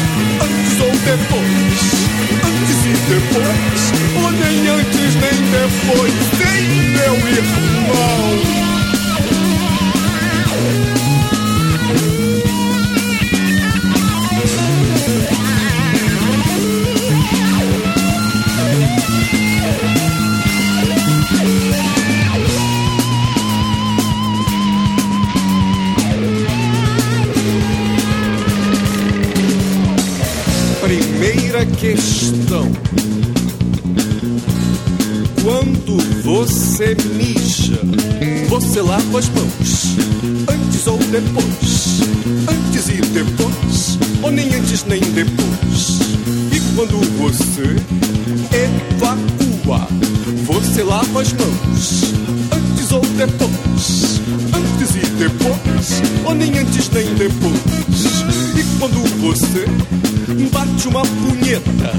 antes ou depois? Antes e depois? Ou nem antes nem depois? Ei, meu irmão! Questão. Quando você mija, você lava as mãos antes ou depois? Antes e depois? Ou nem antes nem depois? E quando você evacua, você lava as mãos antes ou depois? Antes e depois? Ou nem antes nem depois? Bate uma punheta,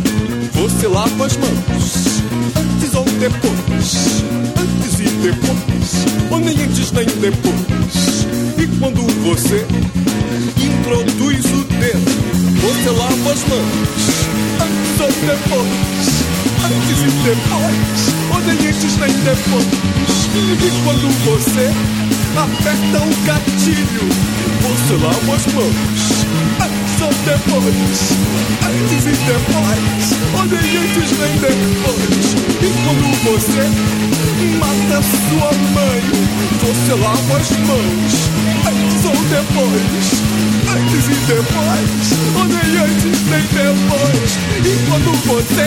você lava as mãos antes ou depois? Antes e depois? Ou nem antes nem depois? E quando você introduz o dedo, você lava as mãos antes ou depois? Antes e depois? Ou nem antes nem depois? E quando você aperta o gatilho, você lava as mãos ou depois? Antes e depois? Nem antes nem depois? E quando você mata sua mãe, você lava as mãos antes ou depois? Antes e depois? Nem antes nem depois? E quando você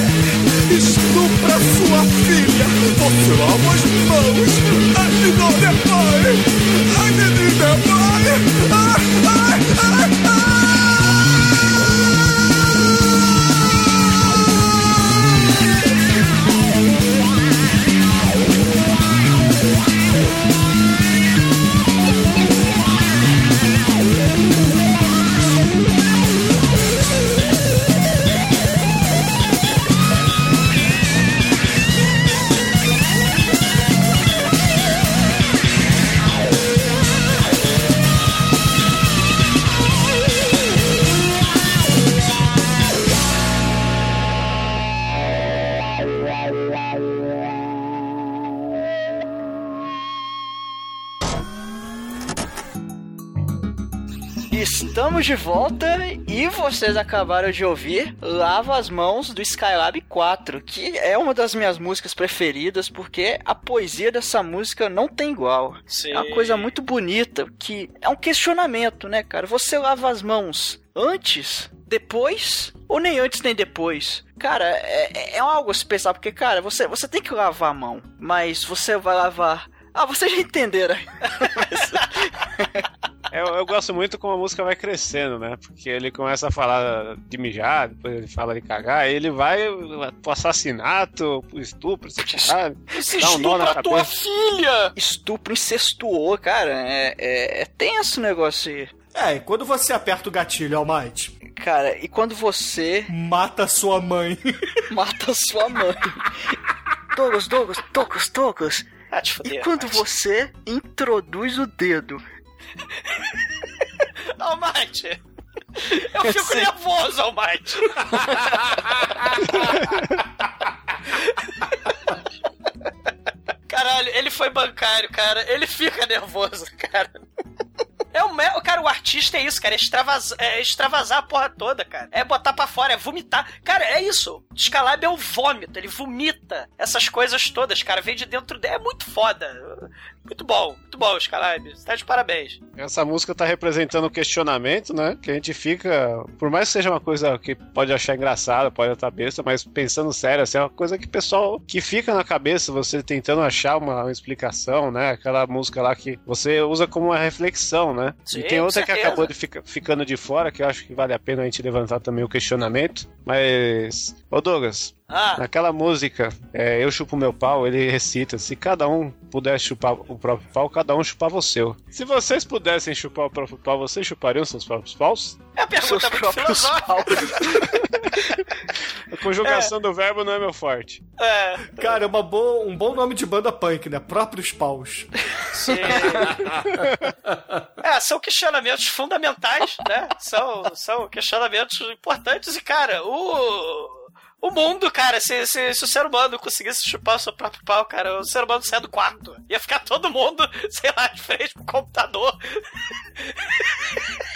estupra sua filha, você lava as mãos antes ou depois? Antes e depois? Ai, ai, ai, Estamos de volta e vocês acabaram de ouvir Lava as Mãos do Skylab 4, que é uma das minhas músicas preferidas porque a poesia dessa música não tem igual. Sim. É uma coisa muito bonita, que é um questionamento, né, cara? Você lava as mãos antes, depois ou nem antes nem depois? Cara, é, é algo a se pensar, porque, cara, você, você tem que lavar a mão, mas você vai lavar. Ah, vocês já entenderam. <laughs> Eu, eu gosto muito como a música vai crescendo, né? Porque ele começa a falar de mijar, depois ele fala de cagar, aí ele vai pro assassinato, pro estupro, você sabe? Você Dá um nó na estupra tua cabeça. filha! Estupro incestuou, cara. É, é, é tenso o negócio aí. É, e quando você aperta o gatilho, Almighty, Cara, e quando você mata sua mãe. <laughs> mata sua mãe? Douglas, Douglas, Douglas, Douglas. Ah, te E quando você introduz o dedo? Almighty! <laughs> Eu fico nervoso, Almighty! <laughs> Caralho, ele foi bancário, cara. Ele fica nervoso, cara. É o, me- cara, o artista é isso, cara. É extravasar, é extravasar a porra toda, cara. É botar pra fora, é vomitar. Cara, é isso. Descalab é o vômito. Ele vomita essas coisas todas, cara. Vem de dentro dele. É muito foda. Muito bom, muito bom, Scalab. Você tá de parabéns. Essa música tá representando o questionamento, né? Que a gente fica. Por mais que seja uma coisa que pode achar engraçada, pode estar besta, mas pensando sério, assim, é uma coisa que o pessoal que fica na cabeça, você tentando achar uma, uma explicação, né? Aquela música lá que você usa como uma reflexão, né? Sim, e tem outra que acabou de fica, ficando de fora, que eu acho que vale a pena a gente levantar também o questionamento. Mas. Ô Douglas, Ah, Naquela música, é, Eu Chupo Meu Pau, ele recita: se cada um puder chupar o próprio pau, cada um chupava o seu. Se vocês pudessem chupar o próprio pau, vocês chupariam seus próprios paus? é a Seus pergunta muito filosófica. <laughs> A conjugação do verbo não é meu forte. É, Cara, é uma boa, um bom nome de banda punk, né? Próprios paus. sim. É, são questionamentos fundamentais, né? São, são questionamentos importantes e, cara, o. O mundo, cara, se, se, se o ser humano conseguisse chupar o seu próprio pau, cara, o ser humano saia do quarto. Ia ficar todo mundo, <laughs> sei lá, de frente pro computador.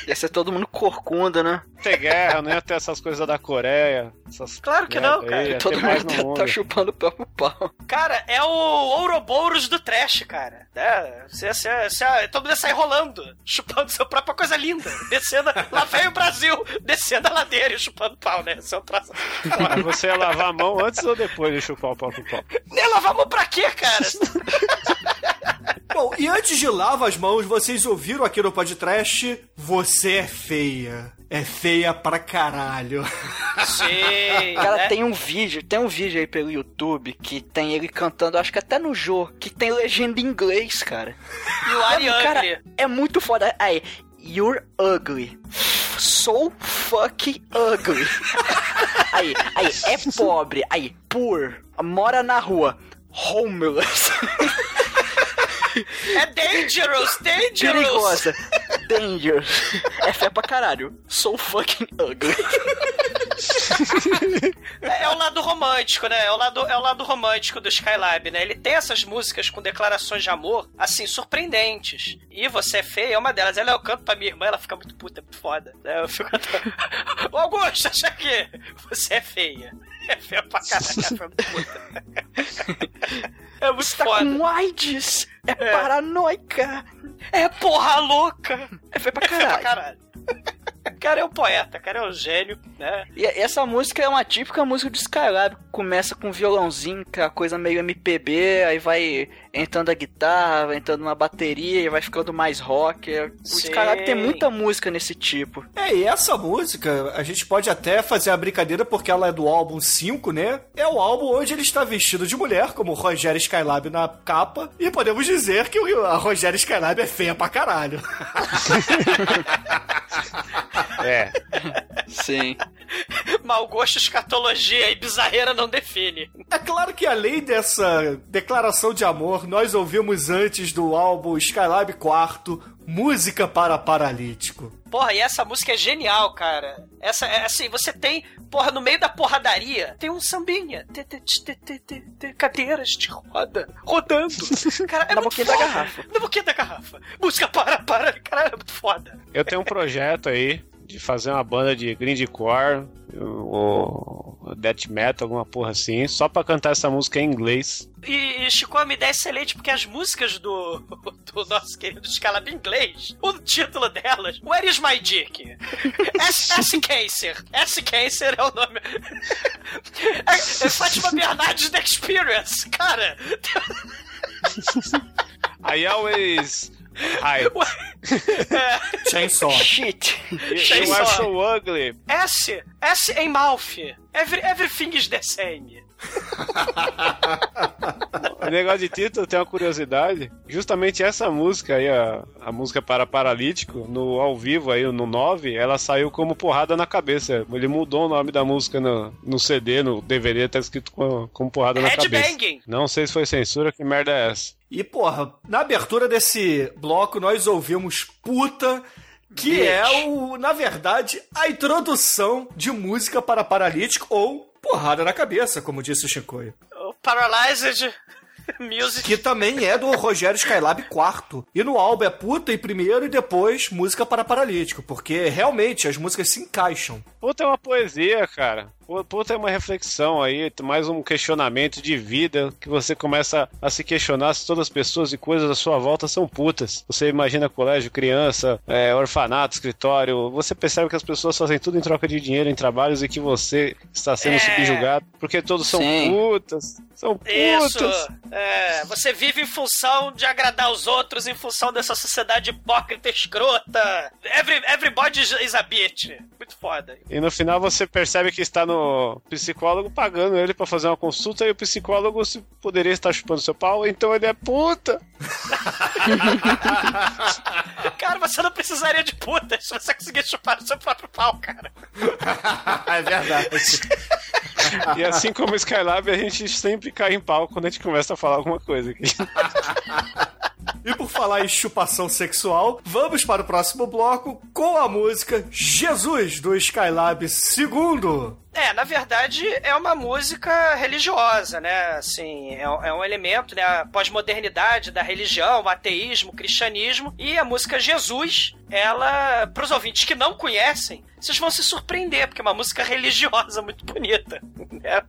Ia ser todo mundo corcunda, né? Ter guerra, não ia ter essas coisas da Coreia. Essas Claro que não, cara. aí, todo mundo no tá, mundo. tá chupando o próprio pau. Cara, é o Ouroboros do trash, cara. É, você, você, você, todo mundo ia sair rolando, chupando sua própria coisa linda. Descendo, lá vem o Brasil, descendo a ladeira e chupando pau, né? Seu troço. <laughs> Você ia lavar a mão antes ou depois de chupar o próprio pau? Nem lavar a mão pra quê, cara? <laughs> Bom, e antes de lava as mãos, vocês ouviram aqui no podcast Você é feia. É feia pra caralho. Sim. <laughs> Cara, né? tem um vídeo, tem um vídeo aí pelo YouTube que tem ele cantando, acho que até no jogo, que tem legenda em inglês, cara. You are Mano, cara, é muito foda. Aí, you're ugly. So fucking ugly. <laughs> aí, aí, é pobre. Aí, poor. Mora na rua. Homeless. <laughs> É dangerous, dangerous. Perigosa. Dangerous. É fé pra caralho. So fucking ugly. <laughs> É, é o lado romântico, né? É o lado, é o lado romântico do Skylab, né? Ele tem essas músicas com declarações de amor, assim, surpreendentes. E Você é Feia é uma delas. Ela eu canto pra minha irmã, ela fica muito puta, é muito foda. né? Eu fico... <laughs> Ô Augusto, acha que você é feia. É feia pra caralho, <laughs> puta. É muito Tá foda. com AIDS. É, paranoica. É porra louca. É fé pra É feia pra caralho. caralho. Cara é um poeta, cara é um gênio, né? E essa música é uma típica música do Skylab. Começa com um violãozinho, que é uma coisa meio MPB, aí vai entrando a guitarra, vai entrando uma bateria e vai ficando mais rock. O Sim. Skylab tem muita música nesse tipo. É, e essa música, a gente pode até fazer a brincadeira porque ela é do álbum 5, né? É o álbum onde ele está vestido de mulher, como o Rogério Skylab na capa, e podemos dizer que o- a Rogério Skylab é feia pra caralho. <laughs> É. Sim. Mau gosto, escatologia e bizarreira não define. É claro que além dessa declaração de amor, nós ouvimos antes do álbum Skylab Quarto música para paralítico. Porra, e essa música é genial, cara. Essa, é assim, você tem, porra, no meio da porradaria, tem um sambinha. Cadeiras de roda, rodando. <laughs> Cara, é Na boquinha da garrafa. Na boquinha da garrafa. Música para, para, cara, é muito foda. Eu tenho um projeto aí de fazer uma banda de grindcore ou death metal, alguma porra assim, só pra cantar essa música em inglês. E, e Chico, é uma ideia excelente, porque as músicas do, <laughs> do nosso querido Scalab inglês, o título delas, Where is my dick? S, S Cancer. S Cancer é o nome. É, é Fátima Bernardes The Experience, cara. I always hide. <laughs> É, Chainsaw. Shit. You are so ugly. S, S em mouth. Every, everything is the same. O <laughs> negócio de título tem uma curiosidade. Justamente essa música aí, a, a música para paralítico, no ao vivo aí, no 9, ela saiu como porrada na cabeça. Ele mudou o nome da música no, no CD, no DVD, tá escrito como, como porrada na cabeça. Headbanging. Não sei se foi censura, que merda é essa? E, porra, na abertura desse bloco nós ouvimos Puta, que Bitch. é o, na verdade, a introdução de música para paralítico ou porrada na cabeça, como disse o Chicoio. O Paralyzed <laughs> Music. Que também é do Rogério Skylab quarto. E no álbum é Puta em primeiro e depois música para paralítico, porque realmente as músicas se encaixam. Puta é uma poesia, cara. Pu- Puta é uma reflexão aí, mais um questionamento de vida que você começa a se questionar se todas as pessoas e coisas à sua volta são putas. Você imagina colégio, criança, é, orfanato, escritório. Você percebe que as pessoas fazem tudo em troca de dinheiro em trabalhos e que você está sendo É. subjugado porque todos são Sim. putas. São Isso. putas. É, você vive em função de agradar os outros, em função dessa sociedade hipócrita, escrota. Every, everybody is a bitch. Muito foda. E no final você percebe que está no psicólogo pagando ele pra fazer uma consulta e o psicólogo se poderia estar chupando seu pau, então ele é puta. <laughs> Cara, você não precisaria de puta se você conseguir chupar o seu próprio pau, cara. <laughs> é verdade. E assim como o Skylab, a gente sempre cai em pau quando a gente começa a falar alguma coisa aqui. <laughs> E por falar em chupação sexual, vamos para o próximo bloco com a música Jesus do Skylab segundo. É, na verdade, é uma música religiosa, né? Assim, é, é um elemento, né? A pós-modernidade da religião, o ateísmo, o cristianismo. E a música Jesus, ela, pros ouvintes que não conhecem, vocês vão se surpreender, porque é uma música religiosa muito bonita. <laughs> né?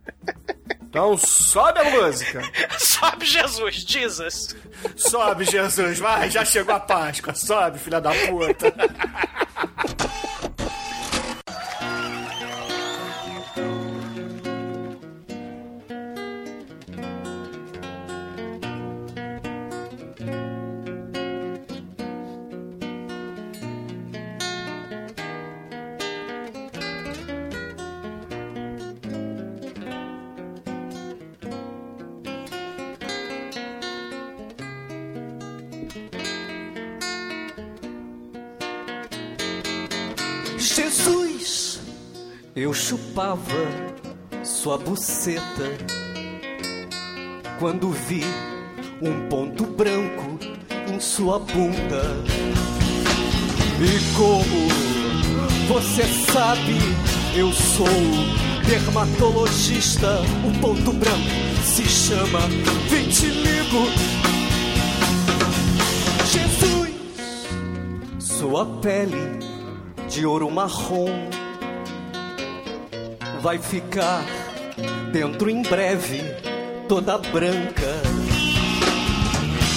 Então sobe a música. <laughs> Sobe Jesus, Jesus. Sobe, Jesus, vai, já chegou a Páscoa. Sobe, filha da puta. <laughs> chupava sua buceta quando vi um ponto branco em sua bunda. E como você sabe, eu sou dermatologista. O ponto branco se chama vitiligo. Jesus, sua pele de ouro marrom vai ficar dentro em breve toda branca.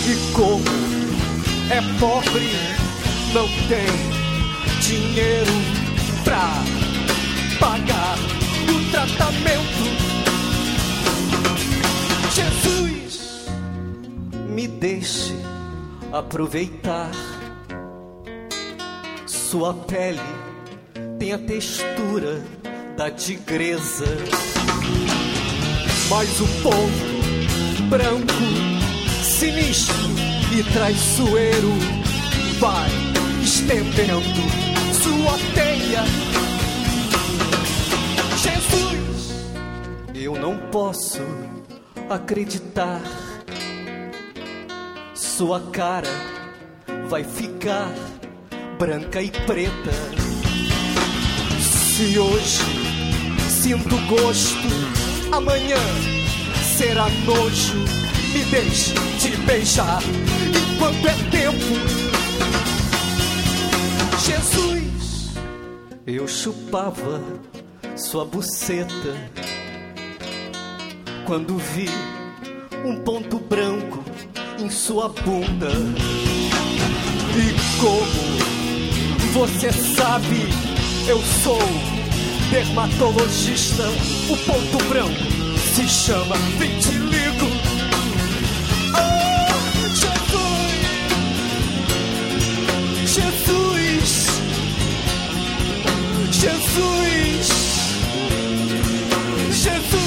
E como é pobre, não tem dinheiro pra pagar o tratamento. Jesus, me deixe aproveitar sua pele tem a textura da tigresa. Mas o povo branco, sinistro e traiçoeiro vai estendendo sua teia. Jesus, eu não posso acreditar. Sua cara vai ficar branca e preta. Se hoje sinto gosto. Amanhã será nojo. Me deixe te beijar enquanto é tempo. Jesus, eu chupava sua buceta quando vi um ponto branco em sua bunda. E como você sabe, eu sou dermatologista. O ponto branco se chama vitiligo. Oh, Jesus! Jesus! Jesus! Jesus!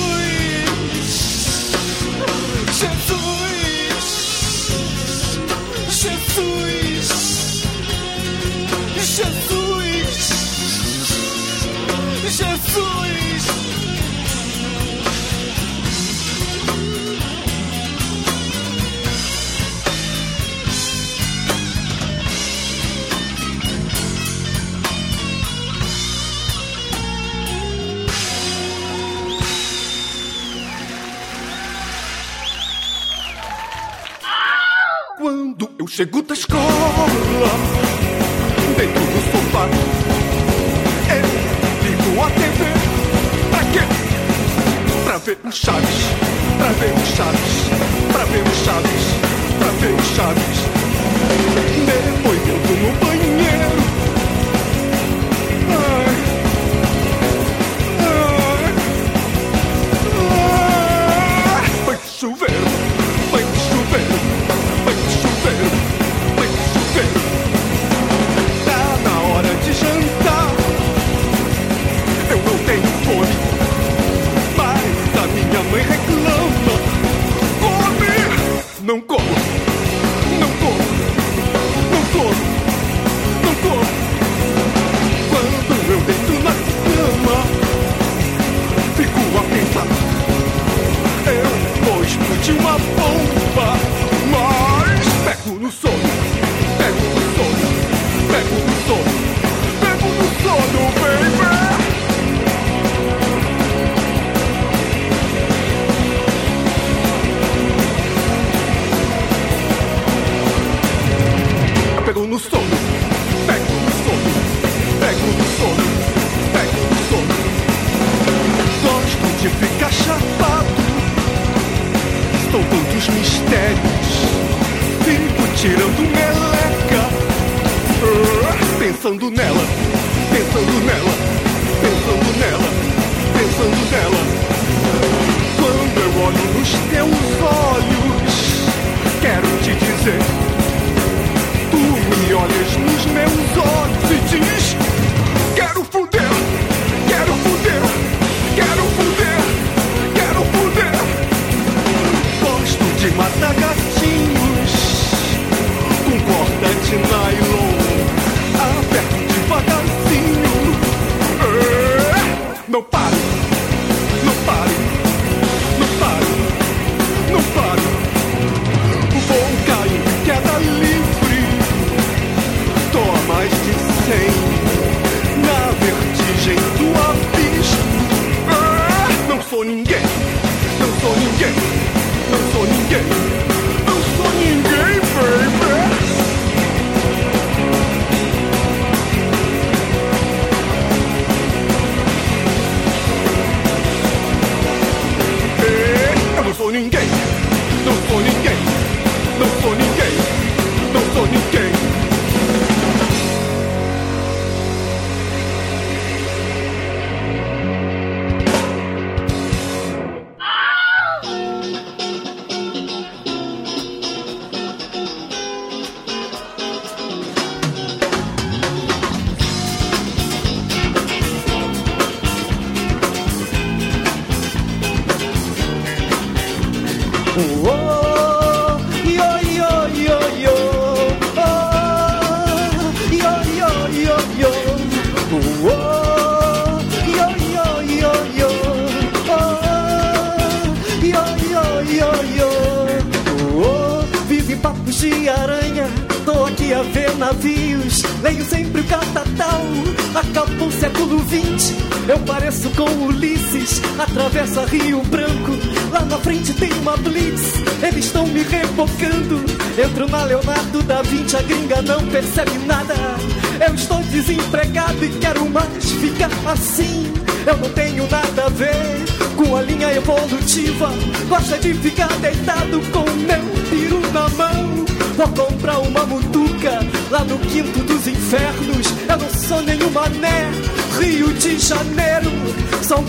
Chego da escola, dentro do sofá. Eu ligo a TV, pra quê? Pra ver o Chaves, pra ver o Chaves, pra ver o Chaves, pra ver o Chaves. Depois eu tô no banho.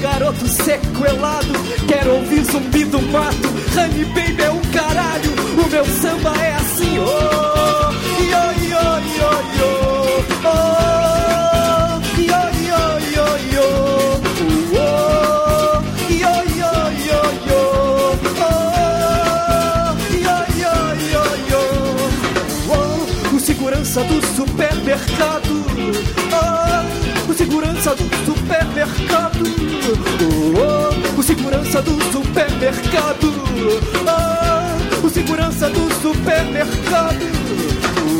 Garoto sequelado, quero ouvir zumbi do supermercado. Oh, o segurança do supermercado.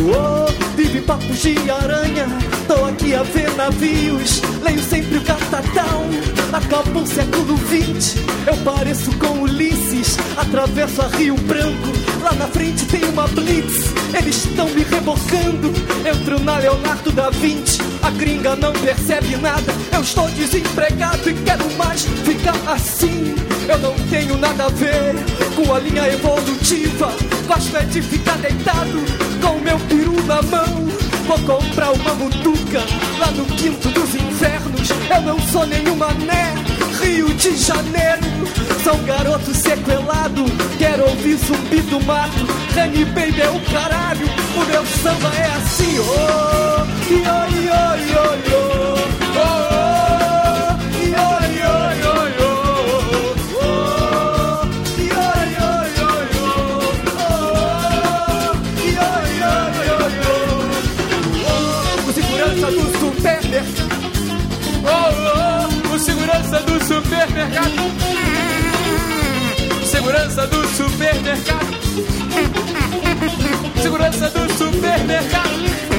Oh, vive papos de aranha. Tô aqui a ver navios. Leio sempre o catatal. Acabou o século XX. Eu pareço com Ulisses. Atravesso a Rio Branco. Lá na frente tem uma blitz. Eles estão me rebocando. Entro na Leonardo da Vinci. A gringa não percebe nada. Eu estou desempregado e quero mais ficar assim. Eu não tenho nada a ver com a linha evolutiva. Gosto é de ficar deitado com meu peru na mão. Vou comprar uma mutuca lá no quinto dos infernos. Eu não sou nenhum mané, Rio de Janeiro. Sou um garoto sequelado, quero ouvir zumbi do mato. Honey Baby é o caralho, o meu samba é assim. Oh, yo, yo, yo, yo. Supermercado. Segurança do supermercado. Segurança do supermercado.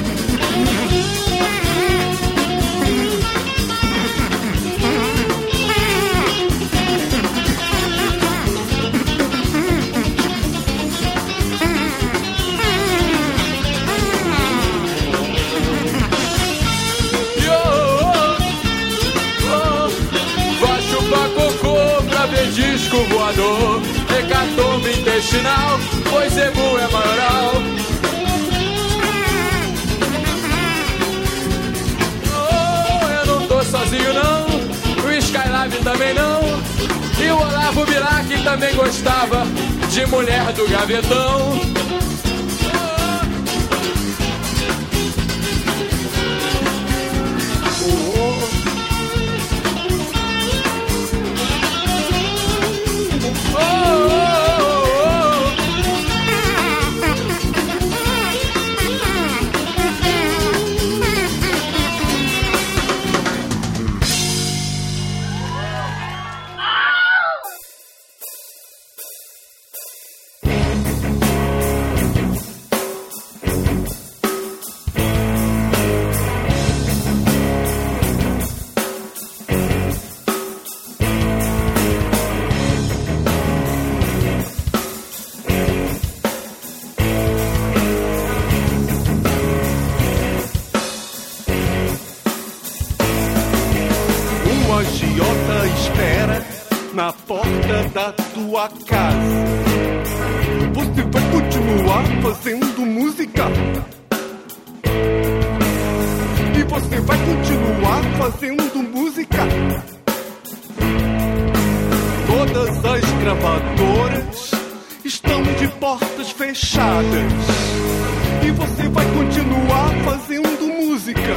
Hecatombe intestinal, pois Egu é maioral Oh, eu não tô sozinho não. O Skylab também não. E o Olavo Bilac também gostava De mulher do gavetão tua casa. Você vai continuar fazendo música? E você vai continuar fazendo música? Todas as gravadoras estão de portas fechadas. E você vai continuar fazendo música?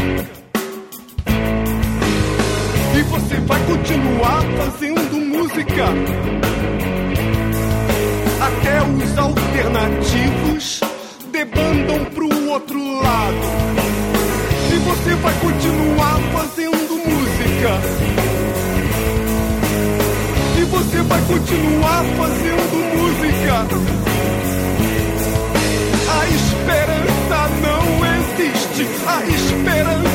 E você vai continuar fazendo música até os alternativos debandam pro outro lado. E você vai continuar fazendo música. E você vai continuar fazendo música. A esperança não existe. A esperança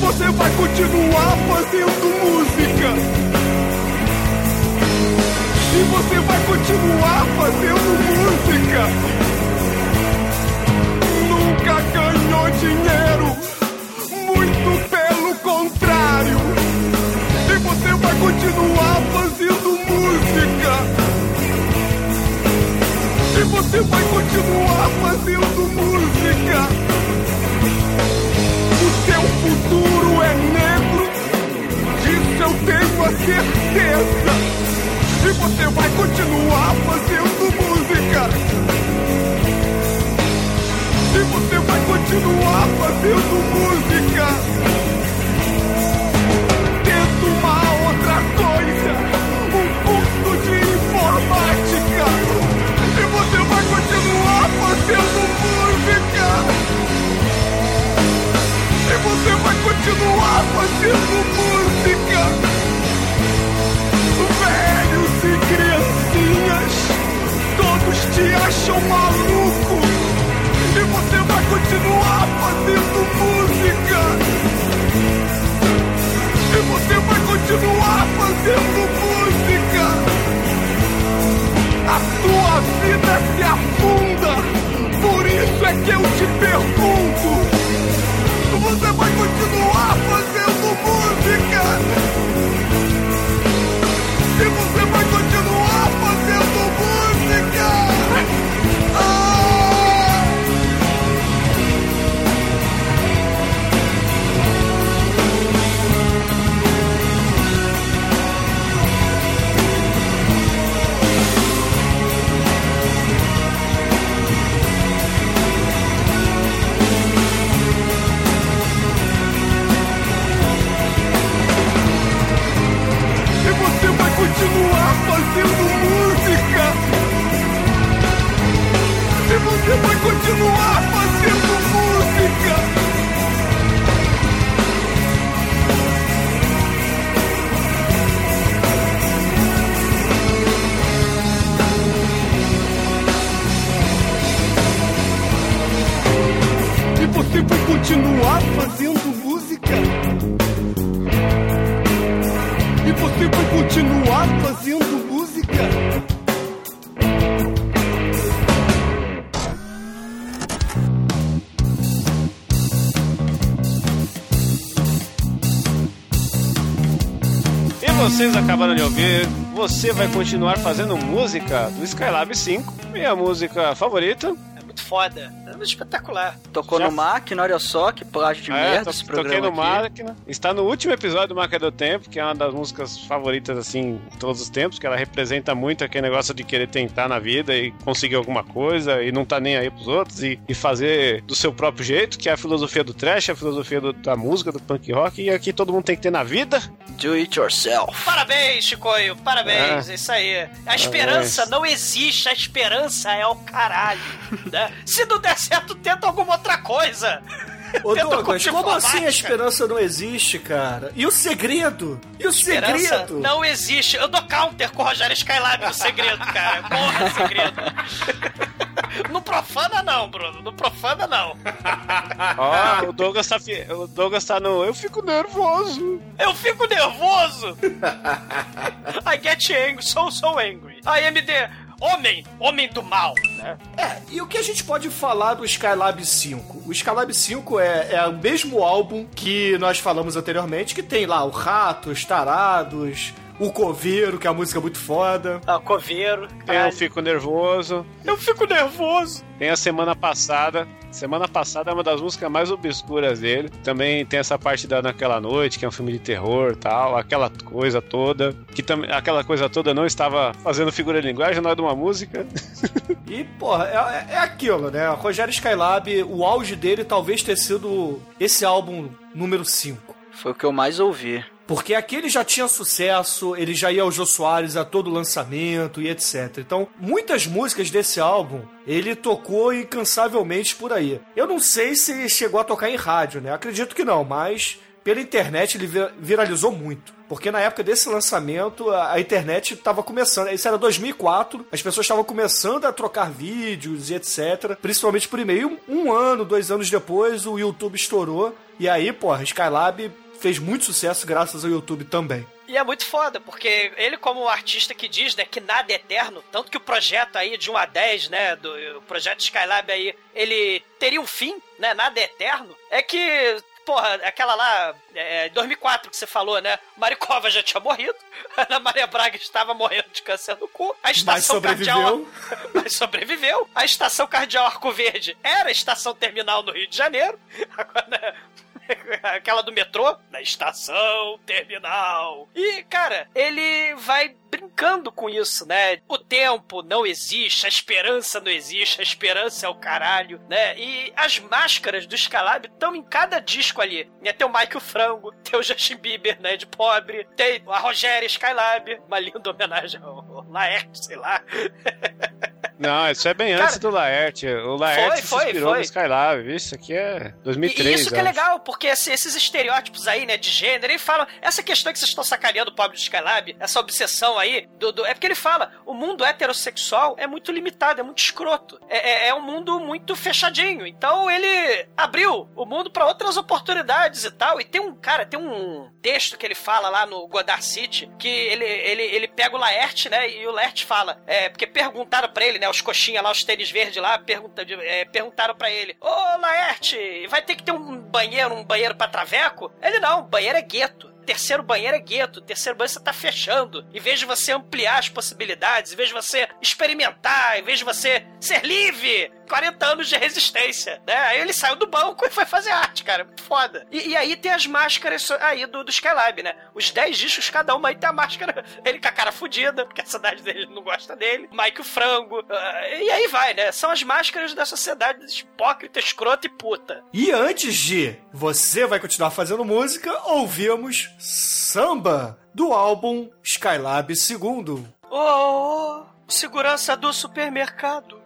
você vai continuar fazendo música. E você vai continuar fazendo música. Nunca ganhou dinheiro, muito pelo contrário. E você vai continuar fazendo música. E você vai continuar fazendo música. Futuro é negro, disso eu tenho a certeza. E você vai continuar fazendo música. E você vai continuar fazendo música. Continuar fazendo música. Velhos e criancinhas, todos te acham maluco. E você vai continuar fazendo música. E você vai continuar fazendo música. A tua vida se afunda. Por isso é que eu te pergunto. Você vai continuar E vai continuar fazendo música. E você vai continuar fazendo música. E você vai continuar fazendo vocês acabaram de ouvir, você vai continuar fazendo música do Skylab 5, minha música favorita. É muito foda. É espetacular. Tocou Já- no máquina, olha só, que plágio de É, merda to- esse toquei programa no aqui. Máquina. Está no último episódio do Máquina do Tempo, que é uma das músicas favoritas, assim, de todos os tempos, que ela representa muito aquele negócio de querer tentar na vida e conseguir alguma coisa e não tá nem aí pros outros e, e fazer do seu próprio jeito, que é a filosofia do trash, a filosofia do- da música, do punk rock, e aqui todo mundo tem que ter na vida. Do it yourself. Parabéns, Chicoio, parabéns, é isso aí. A esperança não existe, a esperança é o caralho. né? Se não der certo, tenta alguma outra coisa. Ô Douglas, como assim a esperança não existe, cara? E o segredo? E o Esperança segredo? não existe. Eu dou counter com o Rogério Skylab no segredo, cara. Porra, segredo. Não profana não, Bruno. Não profana não. Ó, o Douglas tá, fi- o Douglas tá no. Eu fico nervoso. Eu fico nervoso. I get angry, so so angry. A MD, homem, homem do mal, né? É, e o que a gente pode falar do Skylab 5? O Skylab 5 é, é o mesmo álbum que nós falamos anteriormente, que tem lá o Ratos, Tarados, o Coveiro, que é uma música muito foda. Ah, coveiro. Eu fico nervoso. Eu fico nervoso. Tem a semana passada. Semana passada é uma das músicas mais obscuras dele. Também tem essa parte da Naquela Noite, que é um filme de terror tal, aquela coisa toda. Que também aquela coisa toda não estava fazendo figura de linguagem, não é de uma música. <laughs> E, porra, é, é aquilo, né? Rogério Skylab, o auge dele talvez tenha sido esse álbum número 5. Foi o que eu mais ouvi. Porque aquele já tinha sucesso, ele já ia ao Jô Soares a todo lançamento e etc. Então, muitas músicas desse álbum ele tocou incansavelmente por aí. Eu não sei se chegou a tocar em rádio, né? Acredito que não, mas pela internet ele vi- viralizou muito. Porque na época desse lançamento, a, internet estava começando. Isso era 2004, as pessoas estavam começando a trocar vídeos e etc. Principalmente por e-mail. Um ano, dois anos depois, o YouTube estourou. E aí, porra, Skylab fez muito sucesso graças ao YouTube também. E é muito foda, porque ele, como um artista que diz, né, que nada é eterno, tanto que o projeto aí de 1 a 10, né, do o projeto Skylab aí, ele teria um fim, né, nada é eterno, é que, porra, aquela lá, é, 2004 que você falou, né, Maricova já tinha morrido, <laughs> Ana Maria Braga estava morrendo de câncer no cu, a estação cardial... <laughs> Mas sobreviveu. A estação cardial Arco Verde era a estação terminal no Rio de Janeiro, <laughs> agora, né, <laughs> aquela do metrô, na estação terminal. E, cara, ele vai brincando com isso, né? O tempo não existe, a esperança não existe, a esperança é o caralho, né? E as máscaras do Skylab estão em cada disco ali. Né? Tem o Michael Frango, <laughs> tem o Justin Bieber, né? De pobre, tem a Rogéria Skylab, uma linda homenagem ao Laerte, sei lá. <laughs> Não, isso é bem Cara, antes do Laerte. O Laerte foi, se inspirou foi. no Skylab. Isso aqui é E- 2003. E isso que é acho. legal, porque esse- esses estereótipos aí, né, de gênero, ele fala, essa questão que vocês estão sacaneando o pobre do Skylab, essa obsessão aí, do, do- é porque ele fala, o mundo heterossexual é muito limitado, é muito escroto. É, é- é um mundo muito fechadinho. Então ele abriu o mundo pra outras oportunidades e tal. E tem um, cara, tem um texto que ele fala lá no Godard City, que ele, ele, ele pega o Laerte, né, e o Laerte fala, é, porque perguntaram pra ele, né, os coxinha lá, os tênis verdes lá, pergunta, é, perguntaram pra ele, ô Laerte, vai ter que ter um banheiro, um banheiro pra traveco? Ele não, banheiro é gueto. Terceiro banheiro é gueto, terceiro banheiro você tá fechando. Em vez de você ampliar as possibilidades, em vez de você experimentar, em vez de você ser livre, 40 anos de resistência, né? Aí ele saiu do banco e foi fazer arte, cara. Foda. E, e aí tem as máscaras aí do, do Skylab, né? Os 10 discos, cada uma aí tem a máscara. <laughs> Ele com a cara fudida, porque a cidade dele não gosta dele. Mike o frango. ah, e aí vai, né? São as máscaras da sociedade hipócrita, escrota e puta. E antes de você vai continuar fazendo música, ouvimos Samba, do álbum Skylab II. Ô, segurança do supermercado.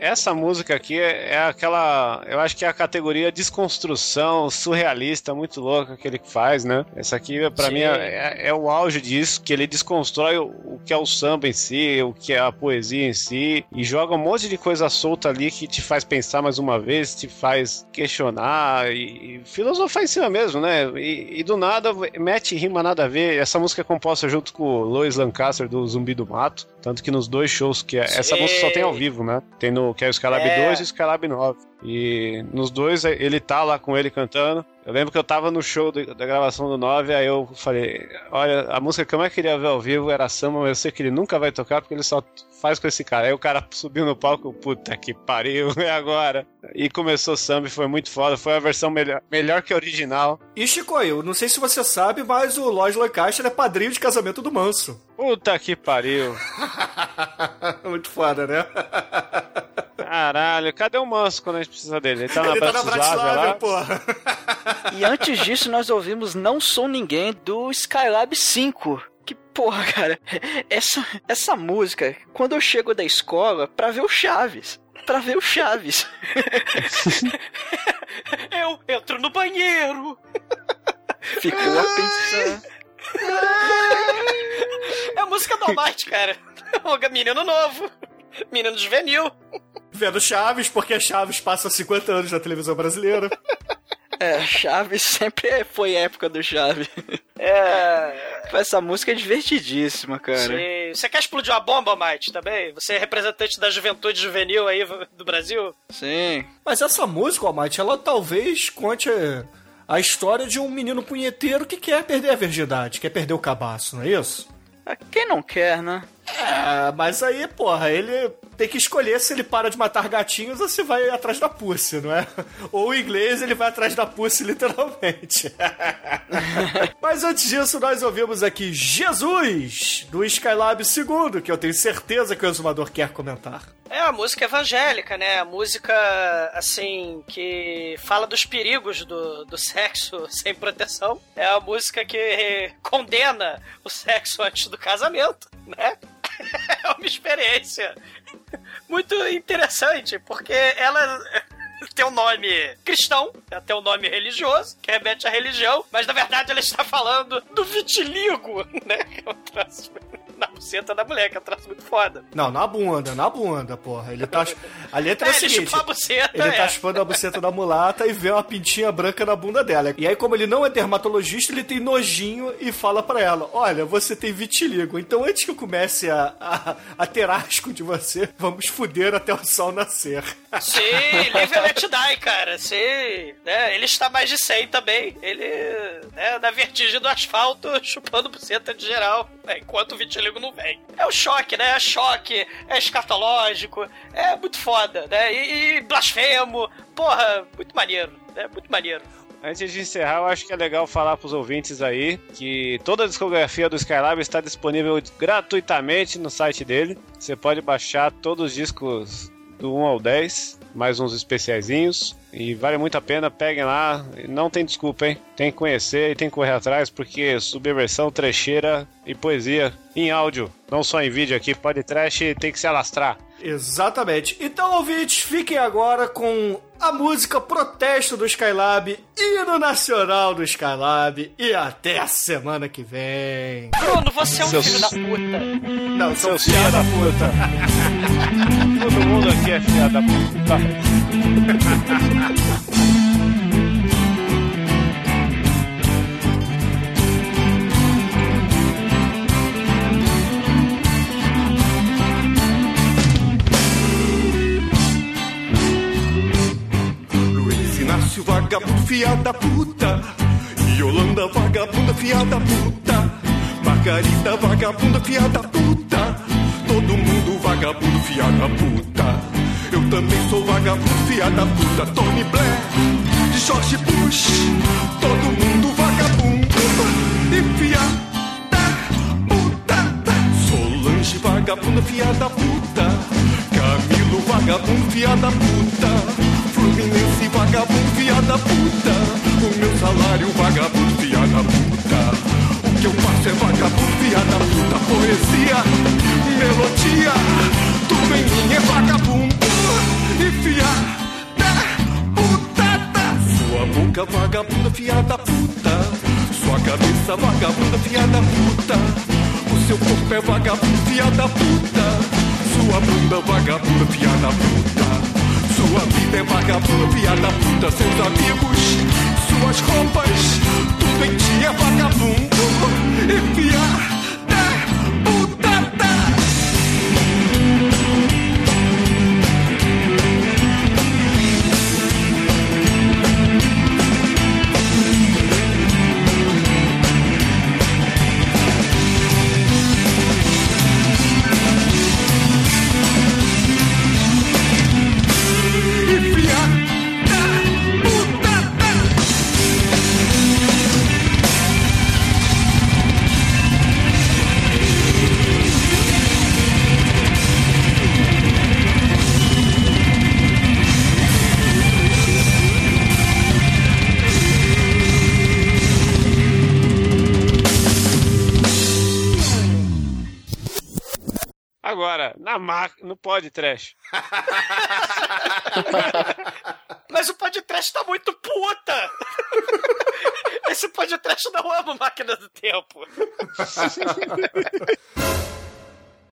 Essa música aqui é, é aquela. Eu acho que é a categoria desconstrução surrealista muito louca que ele faz, né? Essa aqui, pra Sim. mim, é, é o auge disso, que ele desconstrói o, o que é o samba em si, o que é a poesia em si, e joga um monte de coisa solta ali que te faz pensar mais uma vez, te faz questionar e, e filosofar em cima mesmo, né? E, e do nada mete rima nada a ver. Essa música é composta junto com o Lois Lancaster do Zumbi do Mato, tanto que nos dois shows que é, essa música só tem ao vivo, né? Tem no que é o Skylab É. 2 e o Skylab 9. E nos dois ele tá lá com ele cantando. Eu lembro que eu tava no show do- da gravação do 9, aí eu falei: Olha, a música que eu mais queria ver ao vivo era samba, mas eu sei que ele nunca vai tocar porque ele só faz com esse cara. Aí o cara <laughs> subiu no palco, puta que pariu, <laughs> é agora. E começou samba e foi muito foda. Foi a versão melhor, melhor que a original. E Chico, eu não sei se você sabe, mas o Lloyd Lancaster é padrinho de casamento do Manso. Puta que pariu. <laughs> Muito foda, né? Caralho, cadê o Manso quando a gente precisa dele? Ele tá na Ele tá na Bratislava, lá? porra. E antes disso, nós ouvimos Não Sou Ninguém do Skylab 5. Que porra, cara. Essa, essa música, quando eu chego da escola pra ver o Chaves. Pra ver o Chaves. <laughs> Eu entro no banheiro. Ficou a pensar. É a música do Almighty, cara. O menino novo. Menino juvenil. Vendo Chaves, porque Chaves passa 50 anos na televisão brasileira. <laughs> É, Chaves sempre foi época do Chaves. É. <laughs> Essa música é divertidíssima, cara. Sim. Você quer explodir uma bomba, Mike, também? Você é representante da juventude juvenil aí do Brasil? Sim. Mas essa música, Almighty, ela talvez conte a história de um menino punheteiro que quer perder a virgindade, quer perder o cabaço, não é isso? Ah, Quem não quer, né? É, mas aí, porra, ele tem que escolher se ele para de matar gatinhos ou se vai atrás da pussy, não é? Ou em inglês ele vai atrás da pussy, literalmente. <laughs> mas antes disso, nós ouvimos aqui Jesus, do Skylab II, que eu tenho certeza que o exumador quer comentar. É a música evangélica, né? A música, assim, que fala dos perigos do, do sexo <laughs> sem proteção. É a música que condena o sexo antes do casamento, né? <laughs> É uma experiência muito interessante, porque ela <laughs> tem um nome cristão, até um nome religioso, que remete à religião, mas na verdade ele está falando do vitiligo, <laughs> né? Que é um traço na buceta da mulher, que é um traço muito foda. Não, na bunda, na bunda, porra. Ele tá. A letra é, É, ele seguinte. a buceta, Ele é. tá chupando a buceta da mulata e vê uma pintinha branca na bunda dela. E aí, como ele não é dermatologista, ele tem nojinho e fala pra ela: Olha, você tem vitiligo. Então, antes que eu comece a, a, a ter asco de você, vamos fuder até o sol nascer. Sim, live <laughs> let die, cara. Sim, né? Ele está mais de 100 também. Ele, né, na vertigem do asfalto, <laughs> chupando buceta de geral, né, enquanto o vitiligo não vem. É o choque, né? É choque, é escatológico, é muito foda, né? E, e blasfemo, porra, muito maneiro, né? Muito maneiro. Antes de encerrar, eu acho que é legal falar pros ouvintes aí que toda a discografia do Skylab está disponível gratuitamente no site dele. Você pode baixar todos os discos do 1 ao 10, mais uns especiaizinhos. E vale muito a pena, peguem lá. Não tem desculpa, hein? Tem que conhecer e tem que correr atrás, porque subversão, trecheira e poesia em áudio, não só em vídeo aqui, pode trash tem que se alastrar. Exatamente. Então, ouvintes, fiquem agora com a música Protesto do Skylab, hino nacional do Skylab. E até a semana que vem. Bruno, você é um Seus- filho da puta. Não, são Seus filha da puta. <laughs> Todo mundo aqui é filha da puta. Inácio, vagabundo, fia da puta. Yolanda, vagabunda, fia da puta. Margarida, vagabunda, fia da puta. Todo mundo vagabundo, fia da puta. Eu também sou vagabundo, fia da puta. Tony Blair, George Bush. Todo mundo vagabundo e fia da puta. Solange, vagabunda, fia da puta. Camilo, vagabundo, fia da puta. Fluminense, vagabundo, fia da puta. O meu salário, vagabundo, fia da puta. Que eu faço é vagabundo, fia da puta. Poesia, melodia, tudo em mim é vagabundo. E fia da puta. Sua boca, vagabunda, fia da puta. Sua cabeça, vagabunda, fia da puta. O seu corpo é vagabundo, fia da puta. Sua bunda, vagabunda, fia da puta. Sua vida é vagabunda, fia da puta. Seus amigos, suas roupas, tudo em ti é vagabundo. E Agora, na máquina, no pod trash. <laughs> Mas o podcast tá muito puta! Esse podcast não ama máquina do tempo. <laughs>